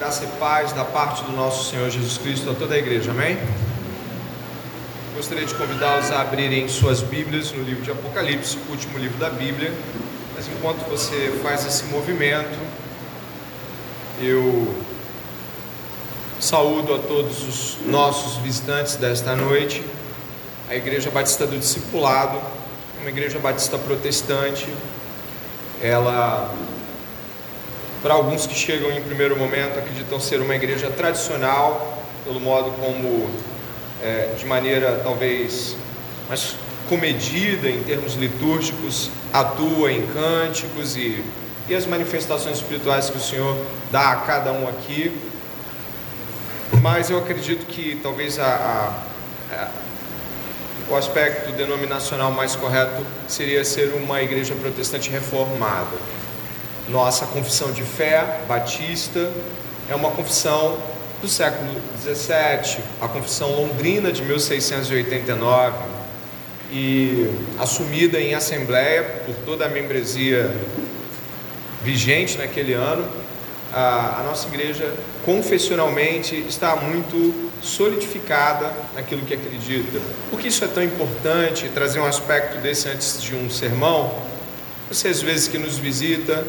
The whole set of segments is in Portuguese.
Graça e paz da parte do nosso Senhor Jesus Cristo a toda a igreja, amém? Gostaria de convidá-los a abrirem suas Bíblias no livro de Apocalipse, o último livro da Bíblia. Mas enquanto você faz esse movimento, eu saúdo a todos os nossos visitantes desta noite. A Igreja Batista do Discipulado, uma igreja batista protestante, ela para alguns que chegam em primeiro momento acreditam ser uma igreja tradicional, pelo modo como, é, de maneira talvez mais comedida em termos litúrgicos, atua em cânticos e, e as manifestações espirituais que o Senhor dá a cada um aqui. Mas eu acredito que talvez a, a, a o aspecto denominacional mais correto seria ser uma igreja protestante reformada nossa confissão de fé batista é uma confissão do século XVII, a confissão londrina de 1689, e assumida em assembleia por toda a membresia vigente naquele ano, a, a nossa igreja confessionalmente está muito solidificada naquilo que acredita. Por que isso é tão importante trazer um aspecto desse antes de um sermão? Você às vezes que nos visita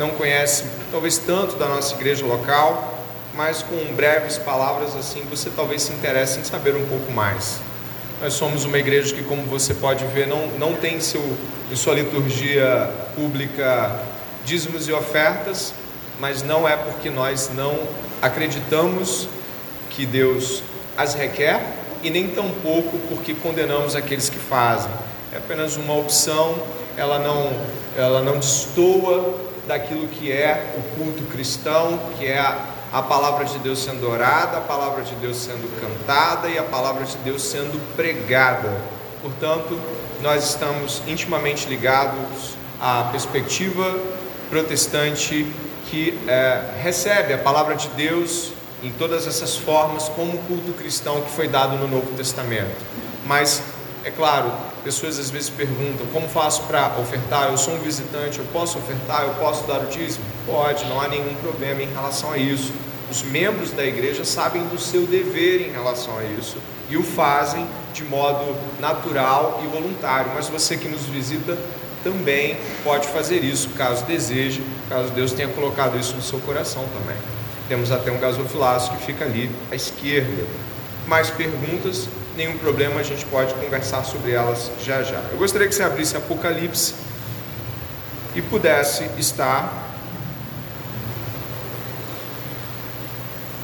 não conhece talvez tanto da nossa igreja local, mas com breves palavras assim você talvez se interesse em saber um pouco mais. Nós somos uma igreja que, como você pode ver, não, não tem em, seu, em sua liturgia pública dízimos e ofertas, mas não é porque nós não acreditamos que Deus as requer e nem tampouco porque condenamos aqueles que fazem. É apenas uma opção, ela não, ela não destoa daquilo que é o culto cristão, que é a, a palavra de Deus sendo orada, a palavra de Deus sendo cantada e a palavra de Deus sendo pregada. Portanto, nós estamos intimamente ligados à perspectiva protestante que é, recebe a palavra de Deus em todas essas formas como culto cristão que foi dado no Novo Testamento. Mas, é claro, Pessoas às vezes perguntam: como faço para ofertar? Eu sou um visitante, eu posso ofertar? Eu posso dar o dízimo? Pode, não há nenhum problema em relação a isso. Os membros da igreja sabem do seu dever em relação a isso e o fazem de modo natural e voluntário. Mas você que nos visita também pode fazer isso, caso deseje, caso Deus tenha colocado isso no seu coração também. Temos até um gasofilaço que fica ali à esquerda. Mais perguntas? Nenhum problema, a gente pode conversar sobre elas já já. Eu gostaria que você abrisse Apocalipse e pudesse estar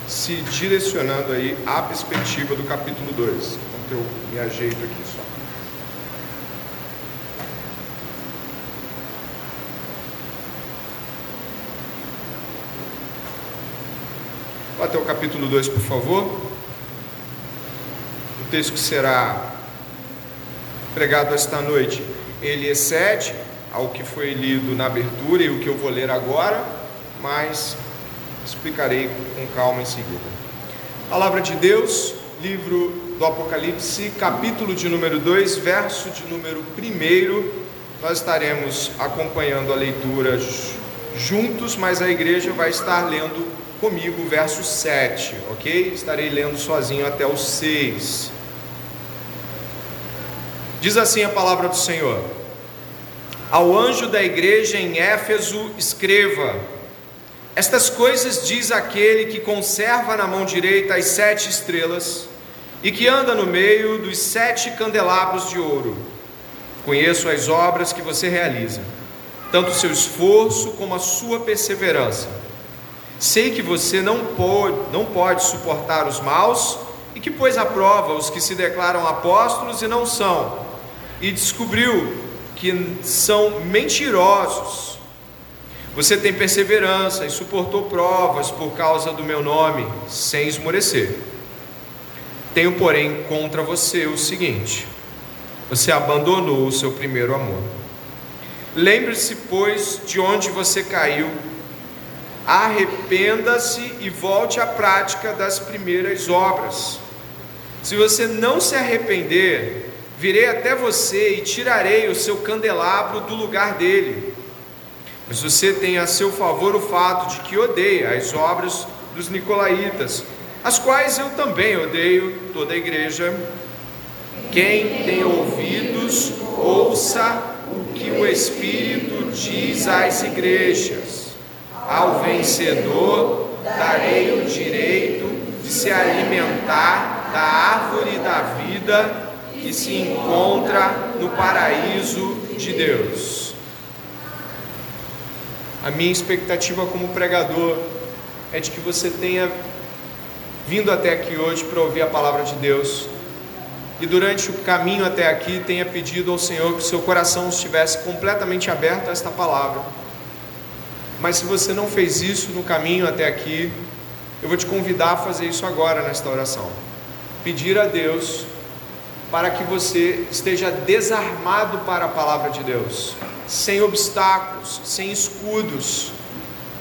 se direcionando aí à perspectiva do capítulo 2. Enquanto eu me ajeito aqui só. Até o capítulo 2, por favor texto que será pregado esta noite, ele excede ao que foi lido na abertura e o que eu vou ler agora, mas explicarei com calma em seguida. Palavra de Deus, livro do Apocalipse, capítulo de número 2, verso de número 1. Nós estaremos acompanhando a leitura juntos, mas a igreja vai estar lendo comigo o verso 7, ok? Estarei lendo sozinho até o 6. Diz assim a palavra do Senhor: Ao anjo da igreja em Éfeso, escreva: Estas coisas diz aquele que conserva na mão direita as sete estrelas e que anda no meio dos sete candelabros de ouro. Conheço as obras que você realiza, tanto o seu esforço como a sua perseverança. Sei que você não pode, não pode suportar os maus e que pôs à prova os que se declaram apóstolos e não são e descobriu que são mentirosos. Você tem perseverança e suportou provas por causa do meu nome, sem esmorecer. Tenho, porém, contra você o seguinte: você abandonou o seu primeiro amor. Lembre-se, pois, de onde você caiu, arrependa-se e volte à prática das primeiras obras. Se você não se arrepender, Virei até você e tirarei o seu candelabro do lugar dele. Mas você tem a seu favor o fato de que odeia as obras dos nicolaítas, as quais eu também odeio toda a igreja. Quem tem ouvidos, ouça o que o Espírito diz às igrejas. Ao vencedor darei o direito de se alimentar da árvore da vida que se encontra no paraíso de Deus. A minha expectativa como pregador é de que você tenha vindo até aqui hoje para ouvir a palavra de Deus e durante o caminho até aqui tenha pedido ao Senhor que seu coração estivesse completamente aberto a esta palavra. Mas se você não fez isso no caminho até aqui, eu vou te convidar a fazer isso agora nesta oração. Pedir a Deus para que você esteja desarmado para a palavra de Deus, sem obstáculos, sem escudos,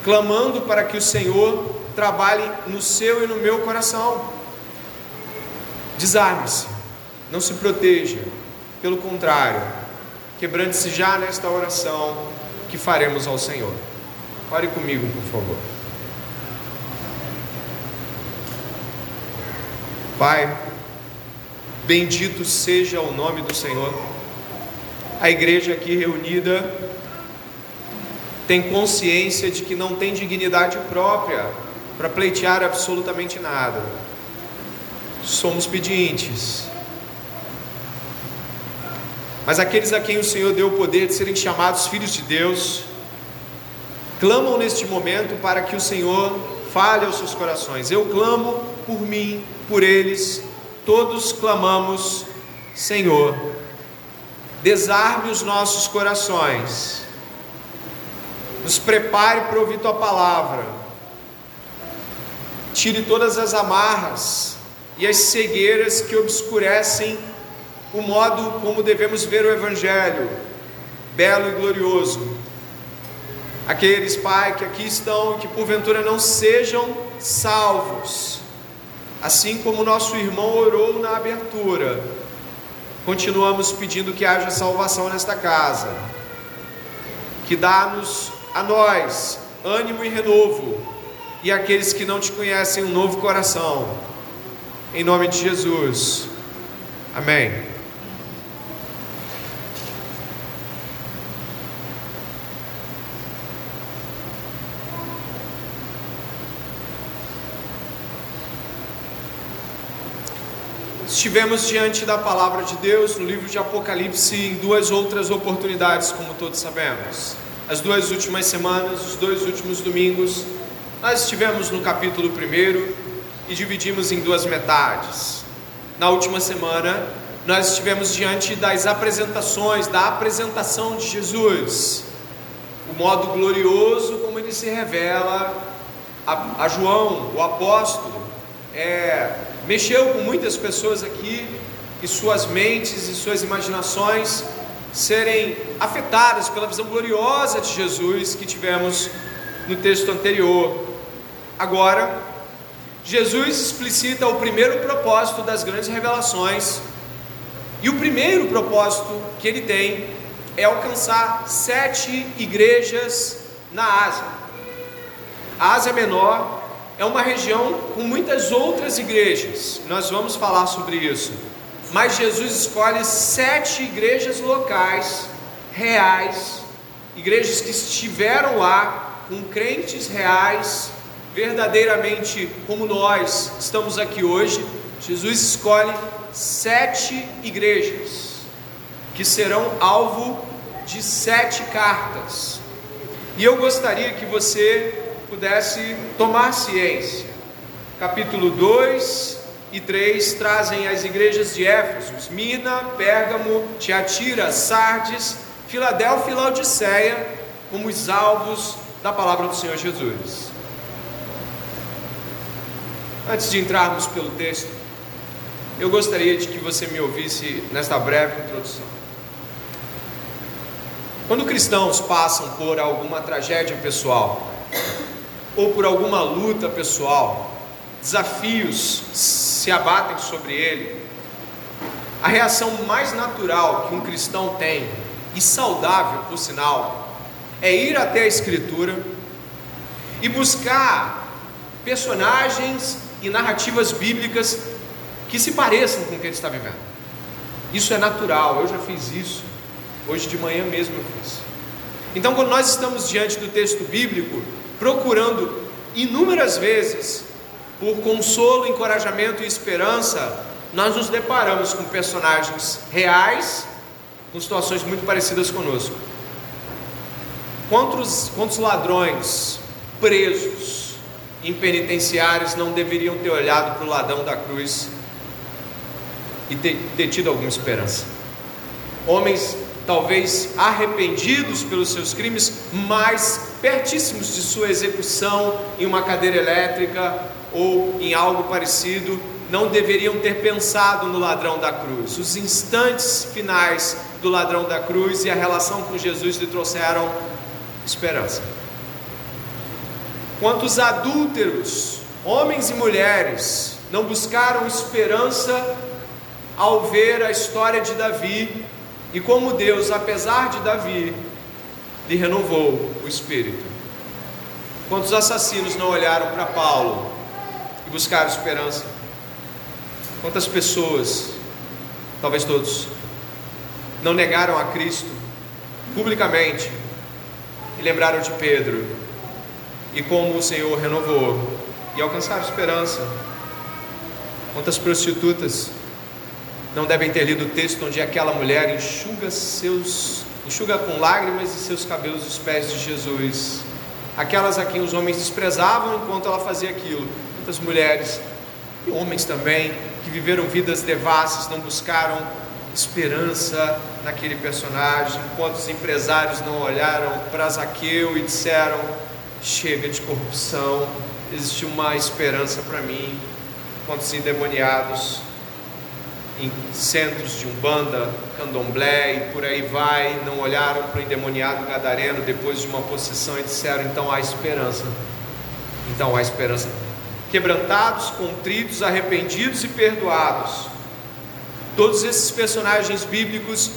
clamando para que o Senhor trabalhe no seu e no meu coração. Desarme-se, não se proteja, pelo contrário, quebrante-se já nesta oração que faremos ao Senhor. Ore comigo, por favor. Pai, bendito seja o nome do Senhor. A igreja aqui reunida tem consciência de que não tem dignidade própria para pleitear absolutamente nada. Somos pedintes. Mas aqueles a quem o Senhor deu o poder de serem chamados filhos de Deus, clamam neste momento para que o Senhor fale aos seus corações. Eu clamo por mim, por eles, todos clamamos, Senhor, desarme os nossos corações, nos prepare para ouvir tua palavra, tire todas as amarras e as cegueiras que obscurecem o modo como devemos ver o Evangelho, belo e glorioso. Aqueles, Pai, que aqui estão, que porventura não sejam salvos, assim como nosso irmão orou na abertura, continuamos pedindo que haja salvação nesta casa, que dá-nos a nós ânimo e renovo, e aqueles que não te conhecem um novo coração, em nome de Jesus, amém. Estivemos diante da palavra de Deus no livro de Apocalipse em duas outras oportunidades, como todos sabemos. As duas últimas semanas, os dois últimos domingos, nós estivemos no capítulo 1 e dividimos em duas metades. Na última semana, nós estivemos diante das apresentações, da apresentação de Jesus, o modo glorioso como ele se revela a, a João, o apóstolo, é, mexeu com muitas pessoas aqui e suas mentes e suas imaginações serem afetadas pela visão gloriosa de Jesus que tivemos no texto anterior. Agora, Jesus explicita o primeiro propósito das grandes revelações, e o primeiro propósito que ele tem é alcançar sete igrejas na Ásia. A Ásia Menor é uma região com muitas outras igrejas, nós vamos falar sobre isso. Mas Jesus escolhe sete igrejas locais, reais, igrejas que estiveram lá, com crentes reais, verdadeiramente como nós estamos aqui hoje. Jesus escolhe sete igrejas que serão alvo de sete cartas. E eu gostaria que você pudesse tomar ciência. Capítulo 2 e 3 trazem as igrejas de Éfeso, Esmirna, Pérgamo, Tiatira, Sardes, Filadélfia e Laodiceia como os alvos da palavra do Senhor Jesus. Antes de entrarmos pelo texto, eu gostaria de que você me ouvisse nesta breve introdução. Quando cristãos passam por alguma tragédia pessoal, ou por alguma luta pessoal, desafios se abatem sobre ele, a reação mais natural que um cristão tem, e saudável por sinal, é ir até a Escritura e buscar personagens e narrativas bíblicas que se pareçam com o que ele está vivendo. Isso é natural, eu já fiz isso. Hoje de manhã mesmo eu fiz. Então, quando nós estamos diante do texto bíblico, procurando inúmeras vezes por consolo, encorajamento e esperança, nós nos deparamos com personagens reais, com situações muito parecidas conosco. Quantos, quantos ladrões presos em penitenciários não deveriam ter olhado para o ladrão da cruz e ter, ter tido alguma esperança? Homens talvez arrependidos pelos seus crimes, mas pertíssimos de sua execução em uma cadeira elétrica ou em algo parecido, não deveriam ter pensado no ladrão da cruz. Os instantes finais do ladrão da cruz e a relação com Jesus lhe trouxeram esperança. Quantos adúlteros, homens e mulheres, não buscaram esperança ao ver a história de Davi e como Deus, apesar de Davi, lhe renovou o espírito. Quantos assassinos não olharam para Paulo e buscaram esperança? Quantas pessoas, talvez todos, não negaram a Cristo publicamente e lembraram de Pedro e como o Senhor renovou e alcançaram esperança? Quantas prostitutas não devem ter lido o texto onde aquela mulher enxuga seus enxuga com lágrimas e seus cabelos os pés de Jesus. Aquelas a quem os homens desprezavam enquanto ela fazia aquilo. Muitas mulheres e homens também que viveram vidas devassas, não buscaram esperança naquele personagem, enquanto os empresários não olharam para Zaqueu e disseram: chega de corrupção, existe uma esperança para mim. Quantos endemoniados em centros de umbanda, candomblé e por aí vai, não olharam para o endemoniado gadareno depois de uma possessão e disseram: então há esperança. Então há esperança. Quebrantados, contritos, arrependidos e perdoados. Todos esses personagens bíblicos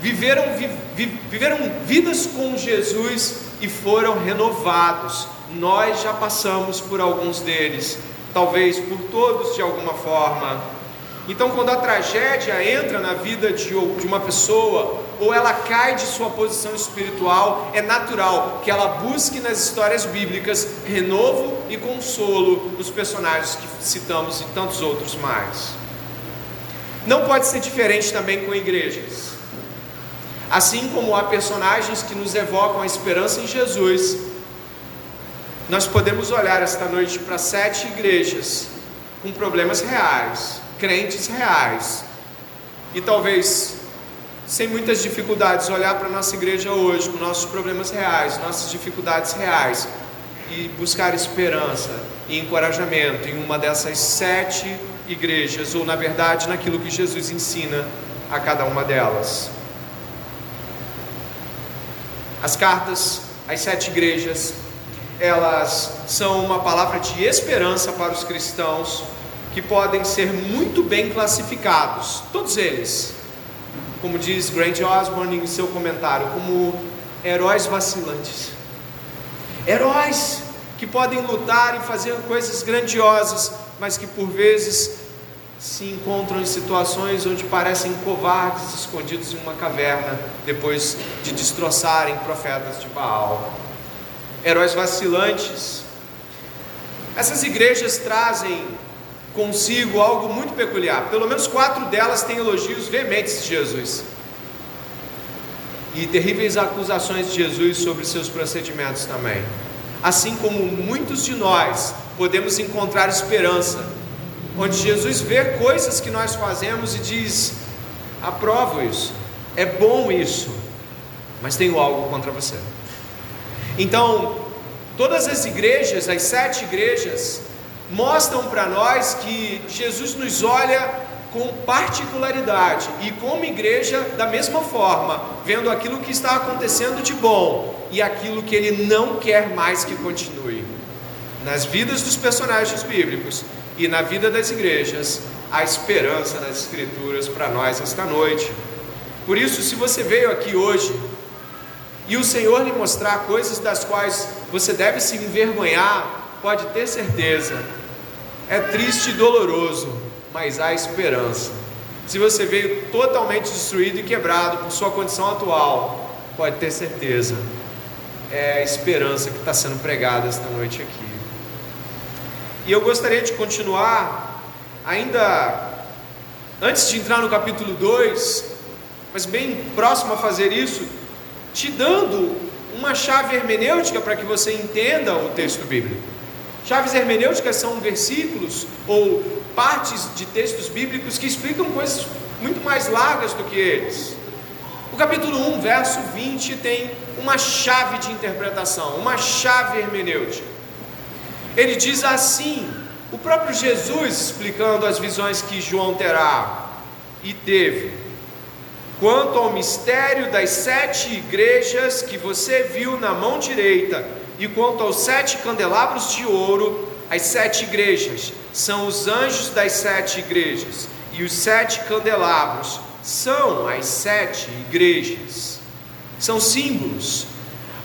viveram, vi, vi, viveram vidas com Jesus e foram renovados. Nós já passamos por alguns deles, talvez por todos de alguma forma então, quando a tragédia entra na vida de uma pessoa, ou ela cai de sua posição espiritual, é natural que ela busque nas histórias bíblicas renovo e consolo dos personagens que citamos e tantos outros mais. Não pode ser diferente também com igrejas. Assim como há personagens que nos evocam a esperança em Jesus, nós podemos olhar esta noite para sete igrejas com problemas reais crentes reais. E talvez sem muitas dificuldades olhar para a nossa igreja hoje, com nossos problemas reais, nossas dificuldades reais e buscar esperança e encorajamento em uma dessas sete igrejas, ou na verdade naquilo que Jesus ensina a cada uma delas. As cartas às sete igrejas, elas são uma palavra de esperança para os cristãos que podem ser muito bem classificados, todos eles, como diz Grant Osborne em seu comentário, como heróis vacilantes. Heróis que podem lutar e fazer coisas grandiosas, mas que por vezes se encontram em situações onde parecem covardes escondidos em uma caverna depois de destroçarem profetas de Baal. Heróis vacilantes. Essas igrejas trazem consigo algo muito peculiar. Pelo menos quatro delas têm elogios veementes de Jesus. E terríveis acusações de Jesus sobre seus procedimentos também. Assim como muitos de nós podemos encontrar esperança, onde Jesus vê coisas que nós fazemos e diz: aprovo isso, é bom isso, mas tenho algo contra você. Então, todas as igrejas, as sete igrejas, mostram para nós que Jesus nos olha com particularidade e como igreja da mesma forma, vendo aquilo que está acontecendo de bom e aquilo que ele não quer mais que continue. Nas vidas dos personagens bíblicos e na vida das igrejas, a esperança nas escrituras para nós esta noite. Por isso, se você veio aqui hoje e o Senhor lhe mostrar coisas das quais você deve se envergonhar, pode ter certeza, é triste e doloroso, mas há esperança. Se você veio totalmente destruído e quebrado por sua condição atual, pode ter certeza, é a esperança que está sendo pregada esta noite aqui. E eu gostaria de continuar, ainda antes de entrar no capítulo 2, mas bem próximo a fazer isso, te dando uma chave hermenêutica para que você entenda o texto bíblico. Chaves hermenêuticas são versículos ou partes de textos bíblicos que explicam coisas muito mais largas do que eles. O capítulo 1, verso 20, tem uma chave de interpretação, uma chave hermenêutica. Ele diz assim: o próprio Jesus explicando as visões que João terá e teve. Quanto ao mistério das sete igrejas que você viu na mão direita, e quanto aos sete candelabros de ouro, as sete igrejas são os anjos das sete igrejas, e os sete candelabros são as sete igrejas. São símbolos.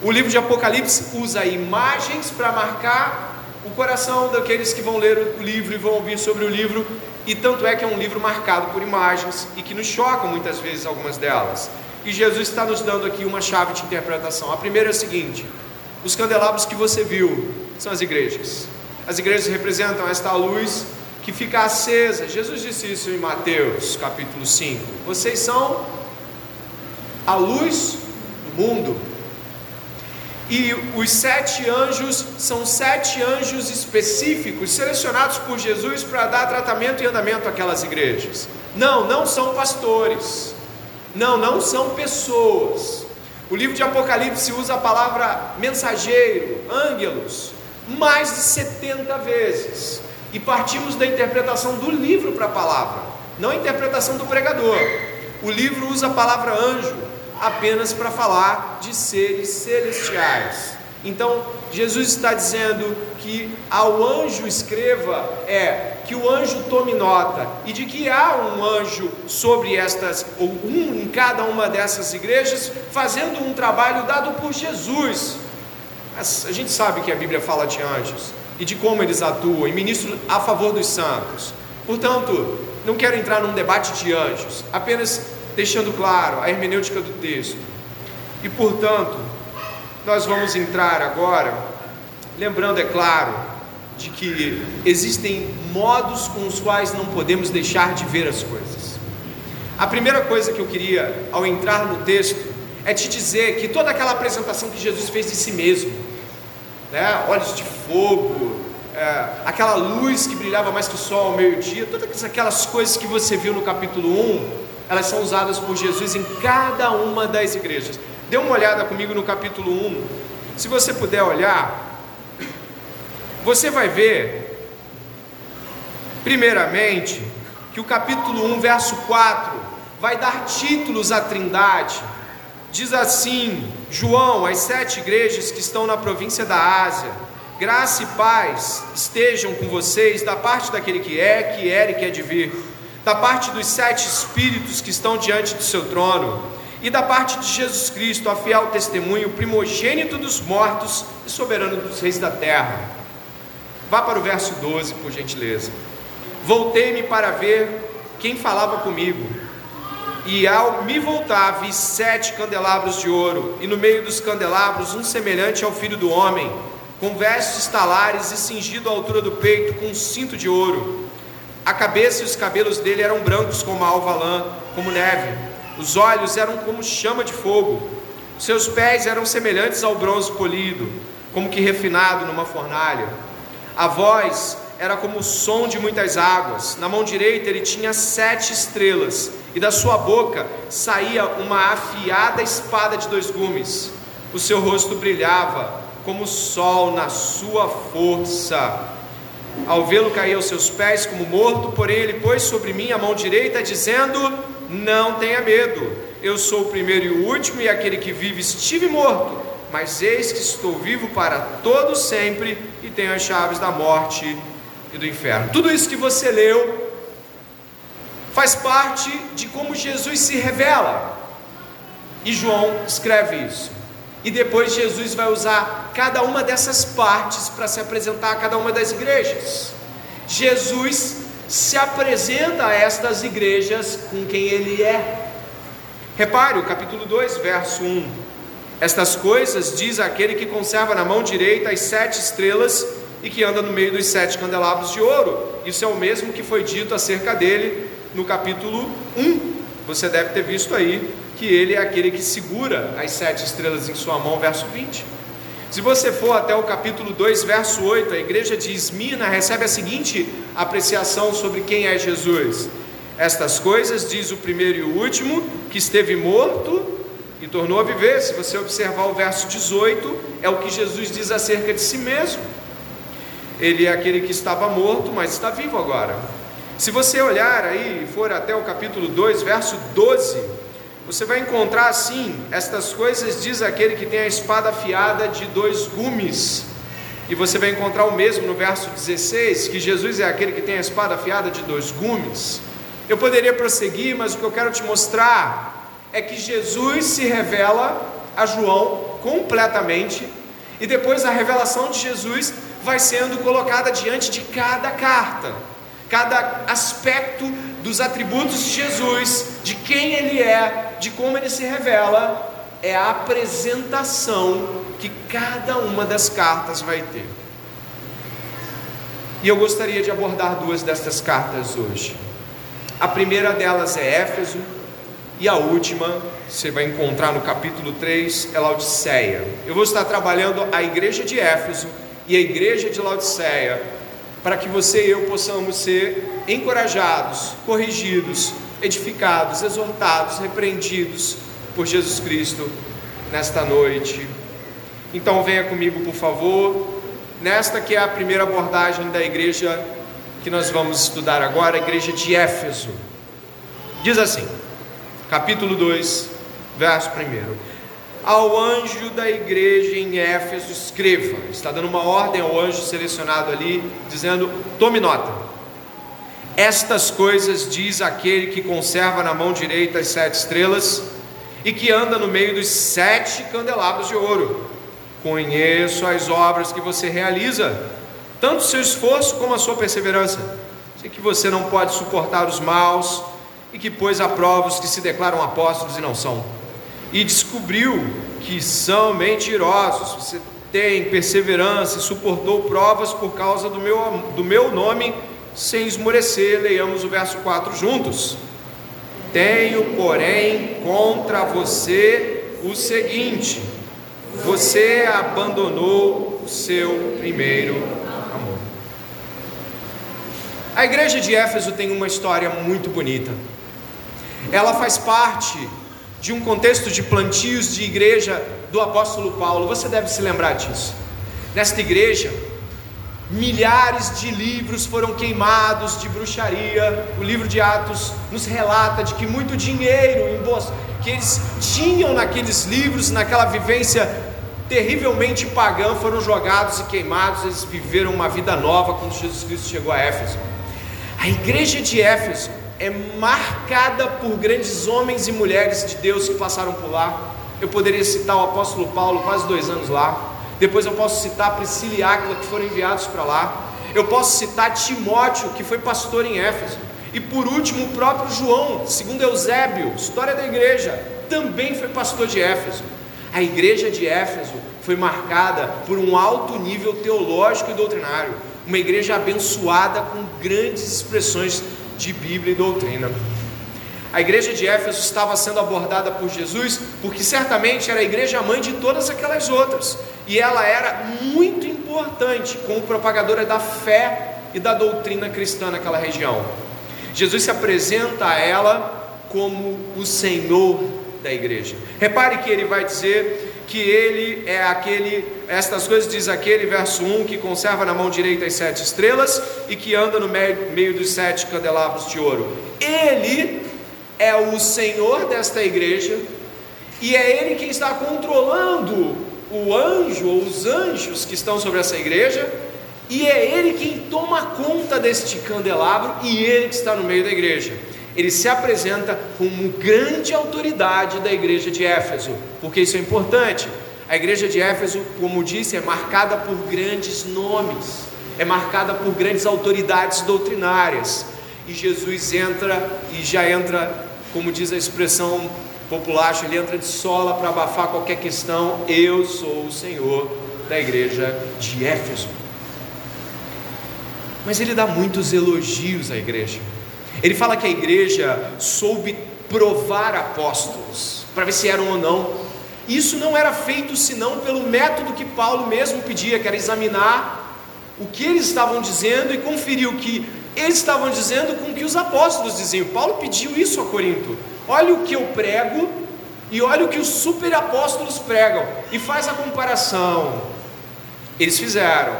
O livro de Apocalipse usa imagens para marcar o coração daqueles que vão ler o livro e vão ouvir sobre o livro, e tanto é que é um livro marcado por imagens e que nos chocam muitas vezes algumas delas. E Jesus está nos dando aqui uma chave de interpretação. A primeira é a seguinte: os candelabros que você viu são as igrejas. As igrejas representam esta luz que fica acesa. Jesus disse isso em Mateus capítulo 5. Vocês são a luz do mundo. E os sete anjos são sete anjos específicos, selecionados por Jesus para dar tratamento e andamento àquelas igrejas. Não, não são pastores. Não, não são pessoas. O livro de Apocalipse usa a palavra mensageiro, ângelos, mais de 70 vezes. E partimos da interpretação do livro para a palavra, não a interpretação do pregador. O livro usa a palavra anjo apenas para falar de seres celestiais. Então, Jesus está dizendo que ao anjo escreva é que o anjo tome nota e de que há um anjo sobre estas, ou um em cada uma dessas igrejas, fazendo um trabalho dado por Jesus. A gente sabe que a Bíblia fala de anjos e de como eles atuam e ministram a favor dos santos. Portanto, não quero entrar num debate de anjos, apenas deixando claro a hermenêutica do texto. E portanto, nós vamos entrar agora, lembrando, é claro, de que existem modos com os quais não podemos deixar de ver as coisas. A primeira coisa que eu queria, ao entrar no texto, é te dizer que toda aquela apresentação que Jesus fez de si mesmo, né, olhos de fogo, é, aquela luz que brilhava mais que o sol ao meio-dia, todas aquelas coisas que você viu no capítulo 1, elas são usadas por Jesus em cada uma das igrejas. Dê uma olhada comigo no capítulo 1. Se você puder olhar, você vai ver, primeiramente, que o capítulo 1, verso 4, vai dar títulos à Trindade. Diz assim: João, as sete igrejas que estão na província da Ásia, graça e paz estejam com vocês da parte daquele que é, que era e que é de vir da parte dos sete espíritos que estão diante do seu trono, e da parte de Jesus Cristo, a fiel testemunho, primogênito dos mortos e soberano dos reis da terra. Vá para o verso 12, por gentileza. Voltei-me para ver quem falava comigo, e ao me voltar, vi sete candelabros de ouro, e no meio dos candelabros um semelhante ao filho do homem, com vestes talares e cingido à altura do peito com um cinto de ouro a cabeça e os cabelos dele eram brancos como a alva lã, como neve. Os olhos eram como chama de fogo. Seus pés eram semelhantes ao bronze polido, como que refinado numa fornalha. A voz era como o som de muitas águas. Na mão direita ele tinha sete estrelas, e da sua boca saía uma afiada espada de dois gumes. O seu rosto brilhava como o sol na sua força ao vê-lo cair aos seus pés como morto, porém ele pôs sobre mim a mão direita, dizendo: Não tenha medo, eu sou o primeiro e o último, e aquele que vive estive morto, mas eis que estou vivo para todo sempre e tenho as chaves da morte e do inferno. Tudo isso que você leu faz parte de como Jesus se revela. E João escreve isso. E depois Jesus vai usar cada uma dessas partes para se apresentar a cada uma das igrejas. Jesus se apresenta a estas igrejas com quem ele é. Repare o capítulo 2, verso 1. Estas coisas diz aquele que conserva na mão direita as sete estrelas e que anda no meio dos sete candelabros de ouro. Isso é o mesmo que foi dito acerca dele no capítulo 1. Você deve ter visto aí que ele é aquele que segura as sete estrelas em sua mão, verso 20. Se você for até o capítulo 2, verso 8, a igreja de Esmirna recebe a seguinte apreciação sobre quem é Jesus. Estas coisas diz o primeiro e o último, que esteve morto e tornou a viver. Se você observar o verso 18, é o que Jesus diz acerca de si mesmo. Ele é aquele que estava morto, mas está vivo agora. Se você olhar aí e for até o capítulo 2, verso 12, você vai encontrar assim: estas coisas diz aquele que tem a espada afiada de dois gumes. E você vai encontrar o mesmo no verso 16, que Jesus é aquele que tem a espada afiada de dois gumes. Eu poderia prosseguir, mas o que eu quero te mostrar é que Jesus se revela a João completamente, e depois a revelação de Jesus vai sendo colocada diante de cada carta cada aspecto dos atributos de Jesus, de quem Ele é, de como Ele se revela, é a apresentação que cada uma das cartas vai ter. E eu gostaria de abordar duas destas cartas hoje. A primeira delas é Éfeso, e a última, você vai encontrar no capítulo 3, é Laodiceia. Eu vou estar trabalhando a igreja de Éfeso e a igreja de Laodiceia para que você e eu possamos ser encorajados, corrigidos, edificados, exortados, repreendidos por Jesus Cristo nesta noite. Então venha comigo, por favor, nesta que é a primeira abordagem da igreja que nós vamos estudar agora, a igreja de Éfeso. Diz assim, capítulo 2, verso 1 ao anjo da igreja em Éfeso, escreva. Está dando uma ordem ao anjo selecionado ali, dizendo: tome nota. Estas coisas diz aquele que conserva na mão direita as sete estrelas e que anda no meio dos sete candelabros de ouro. Conheço as obras que você realiza, tanto o seu esforço como a sua perseverança. Sei que você não pode suportar os maus e que pôs a prova os que se declaram apóstolos e não são e descobriu que são mentirosos. Você tem perseverança e suportou provas por causa do meu, do meu nome, sem esmorecer. Leiamos o verso 4 juntos. Tenho, porém, contra você o seguinte: você abandonou o seu primeiro amor. A igreja de Éfeso tem uma história muito bonita. Ela faz parte de um contexto de plantios de igreja do apóstolo Paulo. Você deve se lembrar disso. Nesta igreja, milhares de livros foram queimados de bruxaria. O livro de Atos nos relata de que muito dinheiro que eles tinham naqueles livros, naquela vivência terrivelmente pagã, foram jogados e queimados. Eles viveram uma vida nova quando Jesus Cristo chegou a Éfeso. A igreja de Éfeso é marcada por grandes homens e mulheres de Deus que passaram por lá. Eu poderia citar o apóstolo Paulo, quase dois anos lá. Depois eu posso citar Priscila e Áquila, que foram enviados para lá. Eu posso citar Timóteo, que foi pastor em Éfeso. E por último, o próprio João, segundo Eusébio, história da igreja, também foi pastor de Éfeso. A igreja de Éfeso foi marcada por um alto nível teológico e doutrinário, uma igreja abençoada com grandes expressões de Bíblia e doutrina. A igreja de Éfeso estava sendo abordada por Jesus porque certamente era a igreja mãe de todas aquelas outras, e ela era muito importante como propagadora da fé e da doutrina cristã naquela região. Jesus se apresenta a ela como o Senhor da igreja. Repare que ele vai dizer que ele é aquele, estas coisas diz aquele, verso 1, que conserva na mão direita as sete estrelas e que anda no meio, meio dos sete candelabros de ouro. Ele é o Senhor desta igreja e é Ele quem está controlando o anjo ou os anjos que estão sobre essa igreja. E é Ele quem toma conta deste candelabro e Ele que está no meio da igreja ele se apresenta como grande autoridade da igreja de Éfeso, porque isso é importante. A igreja de Éfeso, como disse, é marcada por grandes nomes, é marcada por grandes autoridades doutrinárias. E Jesus entra e já entra, como diz a expressão popular, ele entra de sola para abafar qualquer questão. Eu sou o Senhor da igreja de Éfeso. Mas ele dá muitos elogios à igreja. Ele fala que a igreja soube provar apóstolos, para ver se eram ou não isso não era feito senão pelo método que Paulo mesmo pedia, que era examinar o que eles estavam dizendo e conferir o que eles estavam dizendo com o que os apóstolos diziam. Paulo pediu isso a Corinto. Olha o que eu prego e olha o que os super apóstolos pregam e faz a comparação. Eles fizeram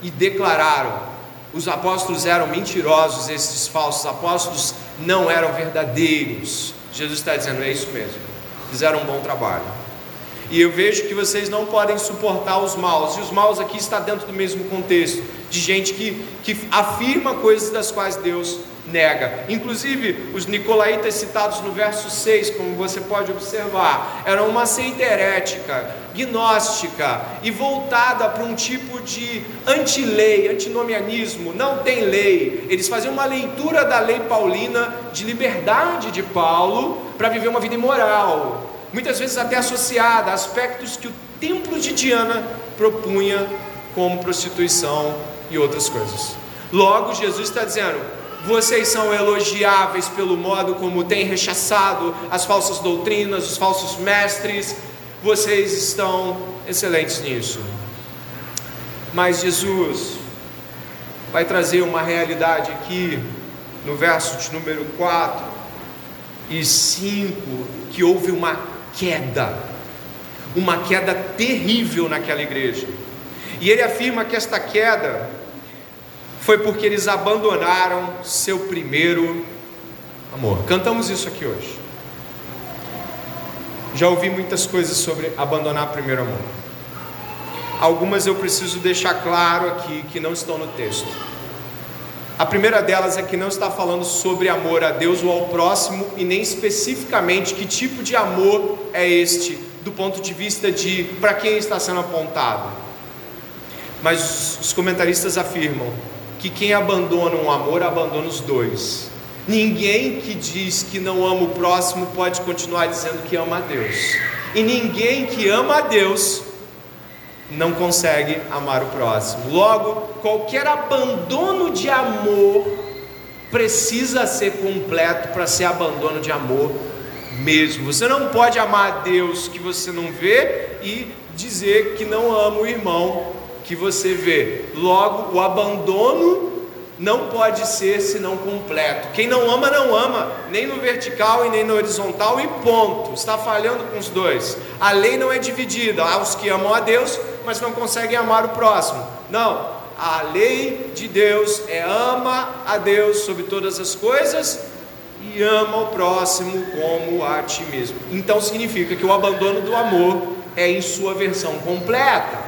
e declararam. Os apóstolos eram mentirosos, esses falsos apóstolos não eram verdadeiros. Jesus está dizendo: é isso mesmo, fizeram um bom trabalho. E eu vejo que vocês não podem suportar os maus. E os maus aqui está dentro do mesmo contexto, de gente que, que afirma coisas das quais Deus nega. Inclusive, os nicolaítas citados no verso 6, como você pode observar, eram uma seita herética, gnóstica e voltada para um tipo de antilei, antinomianismo, não tem lei. Eles faziam uma leitura da lei paulina de liberdade de Paulo para viver uma vida imoral muitas vezes até associada a aspectos que o templo de Diana propunha, como prostituição e outras coisas. Logo, Jesus está dizendo: vocês são elogiáveis pelo modo como têm rechaçado as falsas doutrinas, os falsos mestres, vocês estão excelentes nisso. Mas Jesus vai trazer uma realidade aqui, no verso de número 4 e 5, que houve uma queda, uma queda terrível naquela igreja. E ele afirma que esta queda foi porque eles abandonaram seu primeiro amor. Cantamos isso aqui hoje. Já ouvi muitas coisas sobre abandonar o primeiro amor. Algumas eu preciso deixar claro aqui que não estão no texto. A primeira delas é que não está falando sobre amor a Deus ou ao próximo e nem especificamente que tipo de amor é este, do ponto de vista de para quem está sendo apontado. Mas os comentaristas afirmam que quem abandona um amor abandona os dois. Ninguém que diz que não ama o próximo pode continuar dizendo que ama a Deus. E ninguém que ama a Deus não consegue amar o próximo. Logo, qualquer abandono de amor precisa ser completo para ser abandono de amor mesmo. Você não pode amar a Deus que você não vê e dizer que não ama o irmão que você vê. Logo, o abandono não pode ser senão completo. Quem não ama, não ama, nem no vertical e nem no horizontal, e ponto. Está falhando com os dois. A lei não é dividida. Há os que amam a Deus, mas não conseguem amar o próximo. Não. A lei de Deus é ama a Deus sobre todas as coisas e ama o próximo como a ti mesmo. Então significa que o abandono do amor é em sua versão completa.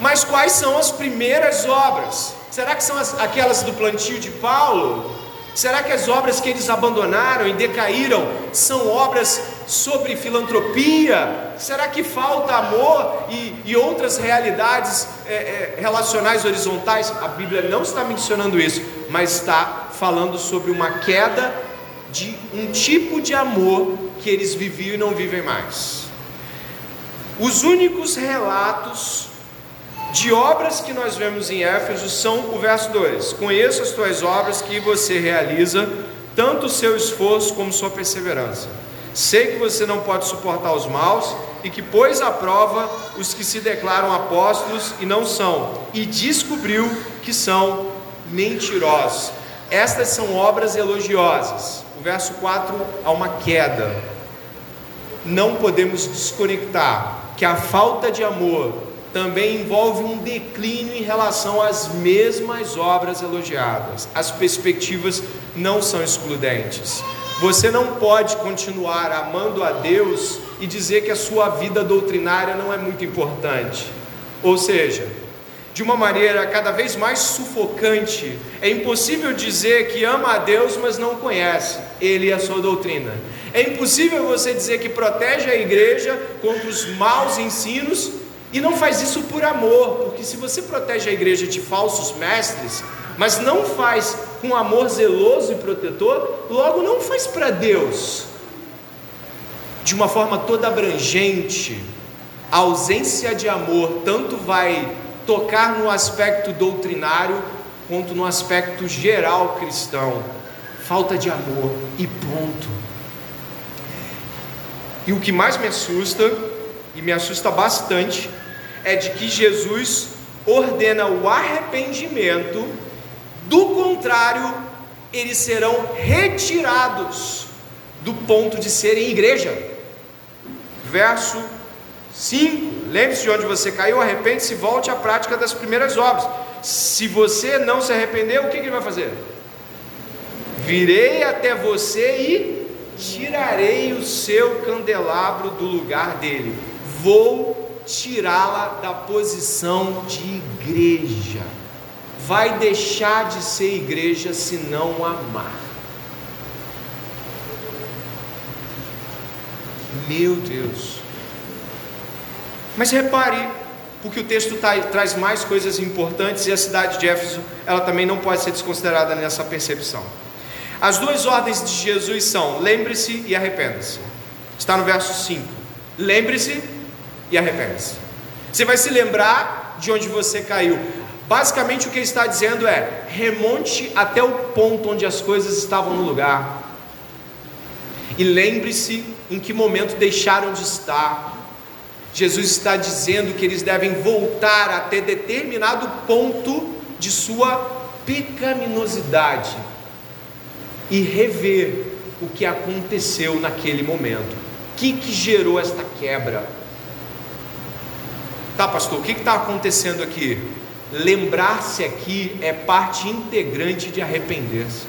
Mas quais são as primeiras obras? Será que são as, aquelas do plantio de Paulo? Será que as obras que eles abandonaram e decaíram são obras sobre filantropia? Será que falta amor e, e outras realidades é, é, relacionais horizontais? A Bíblia não está mencionando isso, mas está falando sobre uma queda de um tipo de amor que eles viviam e não vivem mais. Os únicos relatos de obras que nós vemos em Éfeso são o verso 2: Conheço as tuas obras que você realiza, tanto o seu esforço como sua perseverança. Sei que você não pode suportar os maus e que pôs à prova os que se declaram apóstolos e não são, e descobriu que são mentirosos. Estas são obras elogiosas. O verso 4 há uma queda. Não podemos desconectar que a falta de amor também envolve um declínio em relação às mesmas obras elogiadas. As perspectivas não são excludentes. Você não pode continuar amando a Deus e dizer que a sua vida doutrinária não é muito importante. Ou seja, de uma maneira cada vez mais sufocante, é impossível dizer que ama a Deus, mas não conhece Ele e a sua doutrina. É impossível você dizer que protege a igreja contra os maus ensinos e não faz isso por amor, porque se você protege a igreja de falsos mestres, mas não faz com amor zeloso e protetor, logo não faz para Deus. De uma forma toda abrangente, a ausência de amor tanto vai tocar no aspecto doutrinário quanto no aspecto geral cristão. Falta de amor e ponto. E o que mais me assusta, e me assusta bastante, é de que Jesus ordena o arrependimento, do contrário, eles serão retirados do ponto de serem igreja. Verso 5: Lembre-se de onde você caiu, arrepende-se e volte à prática das primeiras obras. Se você não se arrepender, o que ele vai fazer? Virei até você e tirarei o seu candelabro do lugar dele. Vou tirá-la da posição de igreja. Vai deixar de ser igreja se não amar. Meu Deus. Mas repare, porque o texto tá, traz mais coisas importantes e a cidade de Éfeso, ela também não pode ser desconsiderada nessa percepção. As duas ordens de Jesus são: lembre-se e arrependa-se. Está no verso 5. Lembre-se e arrependa-se. Você vai se lembrar de onde você caiu. Basicamente o que ele está dizendo é: remonte até o ponto onde as coisas estavam no lugar. E lembre-se em que momento deixaram de estar. Jesus está dizendo que eles devem voltar até determinado ponto de sua pecaminosidade e rever o que aconteceu naquele momento. O que, que gerou esta quebra? Tá, pastor, o que está acontecendo aqui? Lembrar-se aqui é parte integrante de arrepender-se.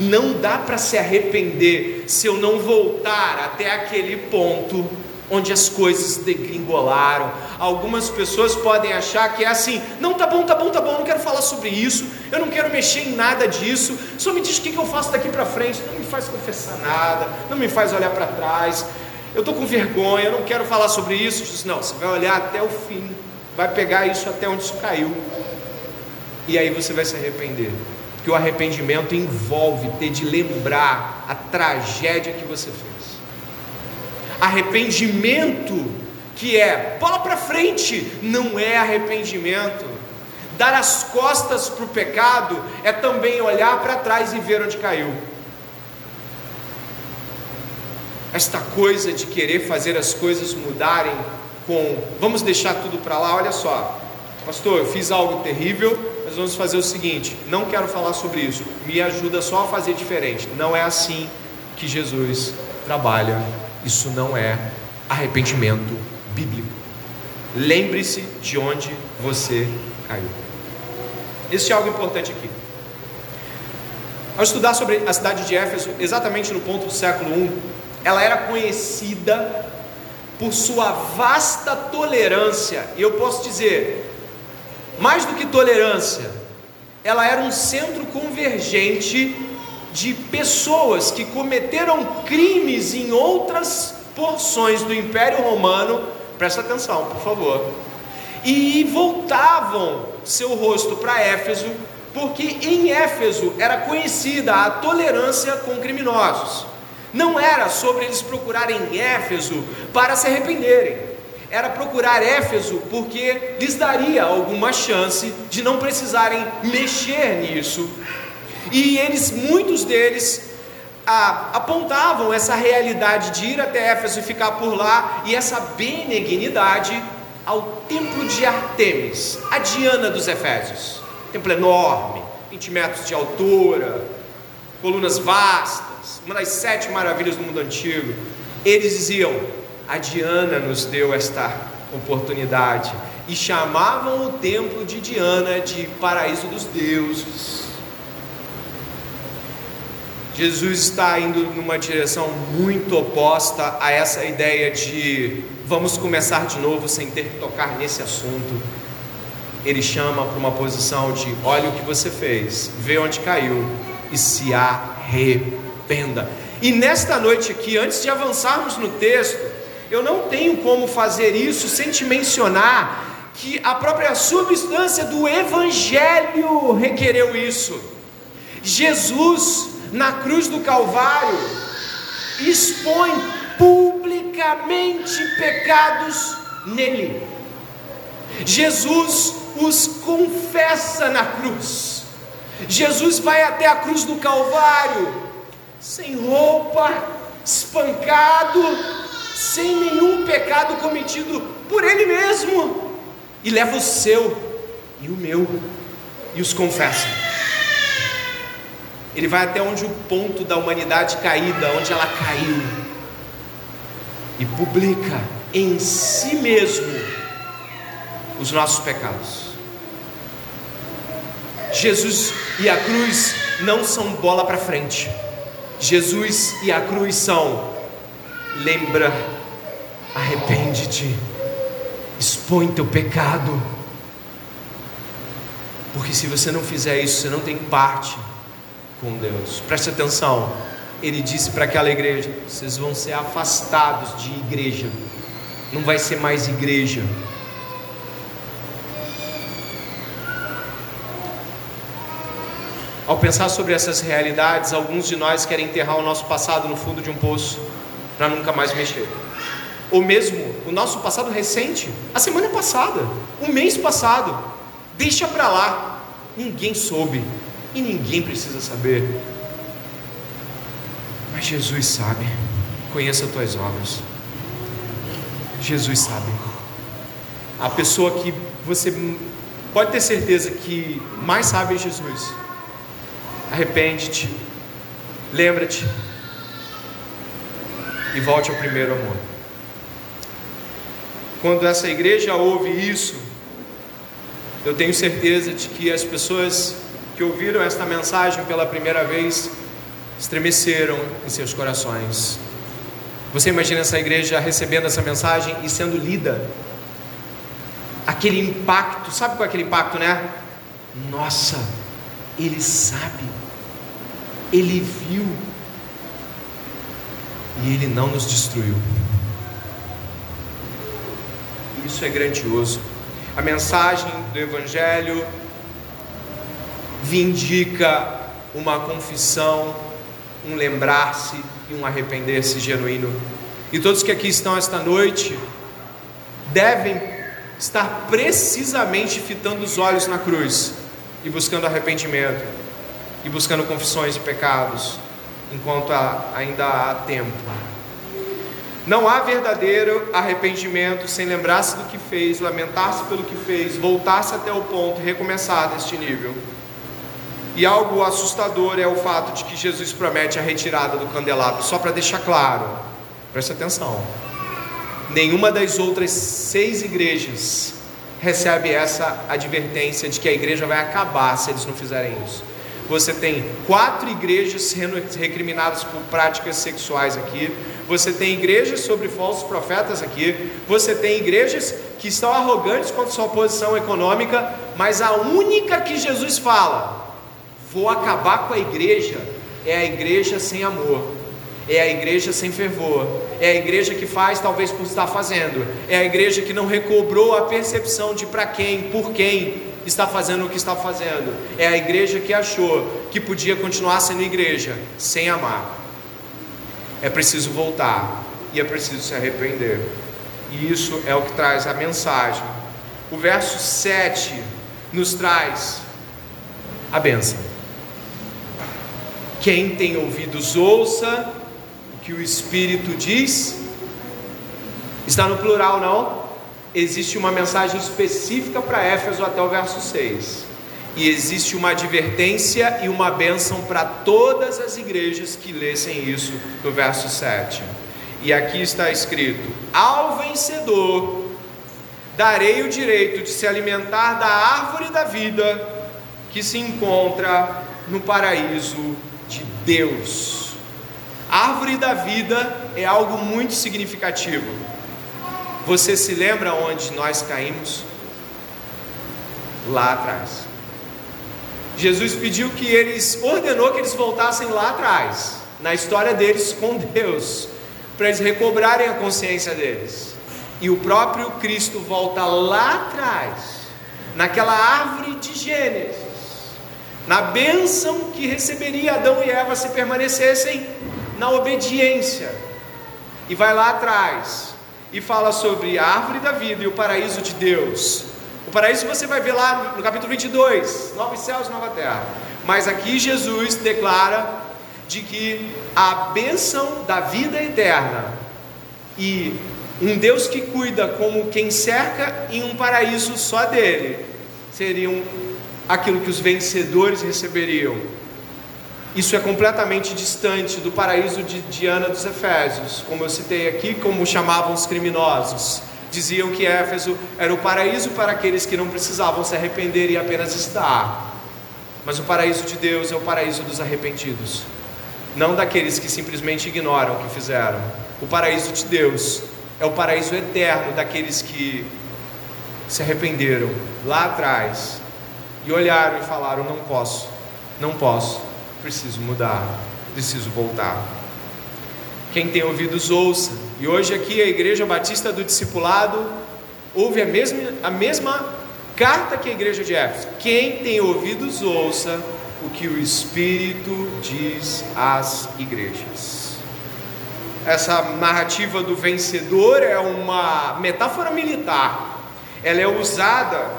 Não dá para se arrepender se eu não voltar até aquele ponto onde as coisas degringolaram. Algumas pessoas podem achar que é assim: não, tá bom, tá bom, tá bom, não quero falar sobre isso, eu não quero mexer em nada disso, só me diz o que eu faço daqui para frente, não me faz confessar nada, não me faz olhar para trás, eu estou com vergonha, eu não quero falar sobre isso. Diz, não, você vai olhar até o fim, vai pegar isso até onde isso caiu, e aí você vai se arrepender. Porque o arrependimento envolve ter de lembrar a tragédia que você fez Arrependimento, que é bola para frente, não é arrependimento. Dar as costas para o pecado é também olhar para trás e ver onde caiu. Esta coisa de querer fazer as coisas mudarem com vamos deixar tudo para lá, olha só, pastor, eu fiz algo terrível, mas vamos fazer o seguinte: não quero falar sobre isso, me ajuda só a fazer diferente. Não é assim que Jesus trabalha isso não é arrependimento bíblico. Lembre-se de onde você caiu. Este é algo importante aqui. Ao estudar sobre a cidade de Éfeso, exatamente no ponto do século I, ela era conhecida por sua vasta tolerância, e eu posso dizer, mais do que tolerância, ela era um centro convergente de pessoas que cometeram crimes em outras porções do Império Romano, presta atenção, por favor, e voltavam seu rosto para Éfeso, porque em Éfeso era conhecida a tolerância com criminosos. Não era sobre eles procurarem Éfeso para se arrependerem, era procurar Éfeso porque lhes daria alguma chance de não precisarem mexer nisso. E eles, muitos deles, apontavam essa realidade de ir até Éfeso e ficar por lá, e essa benignidade ao templo de Artemis, a Diana dos Efésios. Templo enorme, 20 metros de altura, colunas vastas, uma das sete maravilhas do mundo antigo. Eles diziam: a Diana nos deu esta oportunidade, e chamavam o templo de Diana de paraíso dos deuses. Jesus está indo numa direção muito oposta a essa ideia de vamos começar de novo sem ter que tocar nesse assunto. Ele chama para uma posição de olha o que você fez, vê onde caiu e se arrependa. E nesta noite aqui, antes de avançarmos no texto, eu não tenho como fazer isso sem te mencionar que a própria substância do Evangelho requereu isso. Jesus, na cruz do Calvário, expõe publicamente pecados nele. Jesus os confessa na cruz. Jesus vai até a cruz do Calvário, sem roupa, espancado, sem nenhum pecado cometido por Ele mesmo, e leva o seu e o meu e os confessa. Ele vai até onde o ponto da humanidade caída, onde ela caiu, e publica em si mesmo os nossos pecados. Jesus e a cruz não são bola para frente. Jesus e a cruz são lembra, arrepende-te, expõe teu pecado. Porque se você não fizer isso, você não tem parte com Deus. Preste atenção. Ele disse para aquela igreja: vocês vão ser afastados de igreja. Não vai ser mais igreja. Ao pensar sobre essas realidades, alguns de nós querem enterrar o nosso passado no fundo de um poço para nunca mais mexer. Ou mesmo o nosso passado recente, a semana passada, o mês passado, deixa para lá. Ninguém soube e ninguém precisa saber. Mas Jesus sabe. Conheça as tuas obras. Jesus sabe. A pessoa que você pode ter certeza que mais sabe é Jesus arrepende-te, lembra-te e volte ao primeiro amor. Quando essa igreja ouve isso, eu tenho certeza de que as pessoas que ouviram esta mensagem pela primeira vez estremeceram em seus corações. Você imagina essa igreja recebendo essa mensagem e sendo lida? Aquele impacto, sabe qual é aquele impacto, né? Nossa, ele sabe ele viu e ele não nos destruiu. Isso é grandioso. A mensagem do Evangelho vindica uma confissão, um lembrar-se e um arrepender-se genuíno. E todos que aqui estão esta noite devem estar precisamente fitando os olhos na cruz e buscando arrependimento e buscando confissões de pecados, enquanto ainda há tempo. Não há verdadeiro arrependimento sem lembrar-se do que fez, lamentar-se pelo que fez, voltar-se até o ponto e recomeçar deste nível. E algo assustador é o fato de que Jesus promete a retirada do candelabro, só para deixar claro, preste atenção. Nenhuma das outras seis igrejas recebe essa advertência de que a igreja vai acabar se eles não fizerem isso. Você tem quatro igrejas sendo recriminadas por práticas sexuais aqui. Você tem igrejas sobre falsos profetas aqui. Você tem igrejas que estão arrogantes quanto à sua posição econômica. Mas a única que Jesus fala: vou acabar com a igreja, é a igreja sem amor. É a igreja sem fervor, é a igreja que faz talvez por estar fazendo, é a igreja que não recobrou a percepção de para quem, por quem, está fazendo o que está fazendo. É a igreja que achou que podia continuar sendo igreja sem amar. É preciso voltar e é preciso se arrepender. E isso é o que traz a mensagem. O verso 7 nos traz a benção. Quem tem ouvidos, ouça o que o Espírito diz. Está no plural, não? Existe uma mensagem específica para Éfeso até o verso 6. E existe uma advertência e uma bênção para todas as igrejas que lessem isso no verso 7. E aqui está escrito: Ao vencedor darei o direito de se alimentar da árvore da vida que se encontra no paraíso de Deus. A árvore da vida é algo muito significativo. Você se lembra onde nós caímos? Lá atrás. Jesus pediu que eles, ordenou que eles voltassem lá atrás, na história deles com Deus, para eles recobrarem a consciência deles. E o próprio Cristo volta lá atrás, naquela árvore de Gênesis, na bênção que receberia Adão e Eva se permanecessem na obediência, e vai lá atrás e fala sobre a árvore da vida e o paraíso de Deus. O paraíso você vai ver lá no capítulo 22, novos céus nova terra. Mas aqui Jesus declara de que a bênção da vida eterna e um Deus que cuida como quem cerca em um paraíso só dele, seriam aquilo que os vencedores receberiam. Isso é completamente distante do paraíso de Diana dos Efésios, como eu citei aqui, como chamavam os criminosos. Diziam que Éfeso era o paraíso para aqueles que não precisavam se arrepender e apenas estar. Mas o paraíso de Deus é o paraíso dos arrependidos, não daqueles que simplesmente ignoram o que fizeram. O paraíso de Deus é o paraíso eterno daqueles que se arrependeram lá atrás e olharam e falaram: Não posso, não posso, preciso mudar, preciso voltar. Quem tem ouvidos, ouça. E hoje, aqui, a Igreja Batista do Discipulado ouve a mesma, a mesma carta que a Igreja de Éfeso. Quem tem ouvidos, ouça o que o Espírito diz às igrejas. Essa narrativa do vencedor é uma metáfora militar. Ela é usada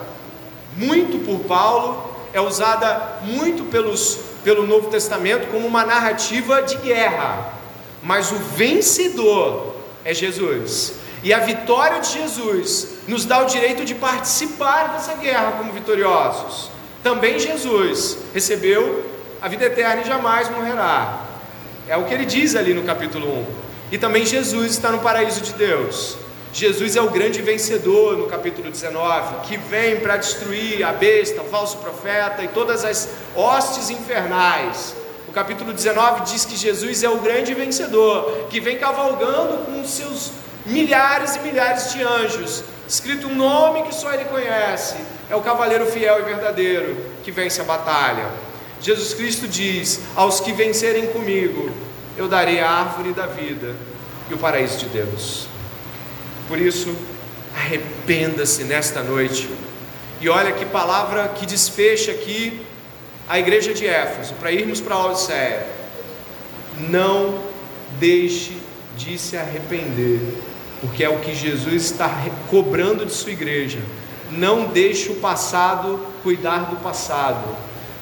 muito por Paulo, é usada muito pelos, pelo Novo Testamento como uma narrativa de guerra. Mas o vencedor é Jesus. E a vitória de Jesus nos dá o direito de participar dessa guerra como vitoriosos. Também Jesus recebeu a vida eterna e jamais morrerá. É o que ele diz ali no capítulo 1. E também Jesus está no paraíso de Deus. Jesus é o grande vencedor no capítulo 19, que vem para destruir a besta, o falso profeta e todas as hostes infernais. O capítulo 19 diz que Jesus é o grande vencedor, que vem cavalgando com seus milhares e milhares de anjos, escrito um nome que só ele conhece: é o cavaleiro fiel e verdadeiro que vence a batalha. Jesus Cristo diz: Aos que vencerem comigo, eu darei a árvore da vida e o paraíso de Deus. Por isso, arrependa-se nesta noite. E olha que palavra que desfecha aqui a igreja de Éfeso, para irmos para a Odisseia. Não deixe de se arrepender, porque é o que Jesus está cobrando de sua igreja. Não deixe o passado cuidar do passado.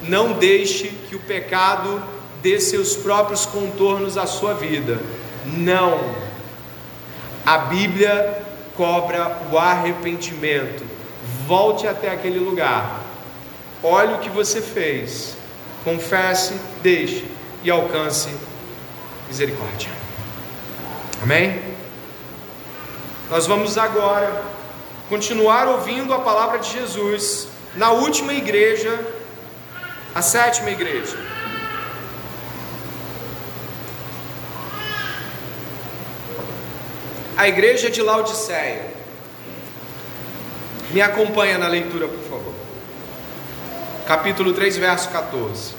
Não deixe que o pecado dê seus próprios contornos à sua vida. Não. A Bíblia cobra o arrependimento. Volte até aquele lugar. Olhe o que você fez. Confesse, deixe e alcance misericórdia. Amém? Nós vamos agora continuar ouvindo a palavra de Jesus na última igreja, a sétima igreja. A igreja de Laodiceia. Me acompanha na leitura, por favor. Capítulo 3, verso 14.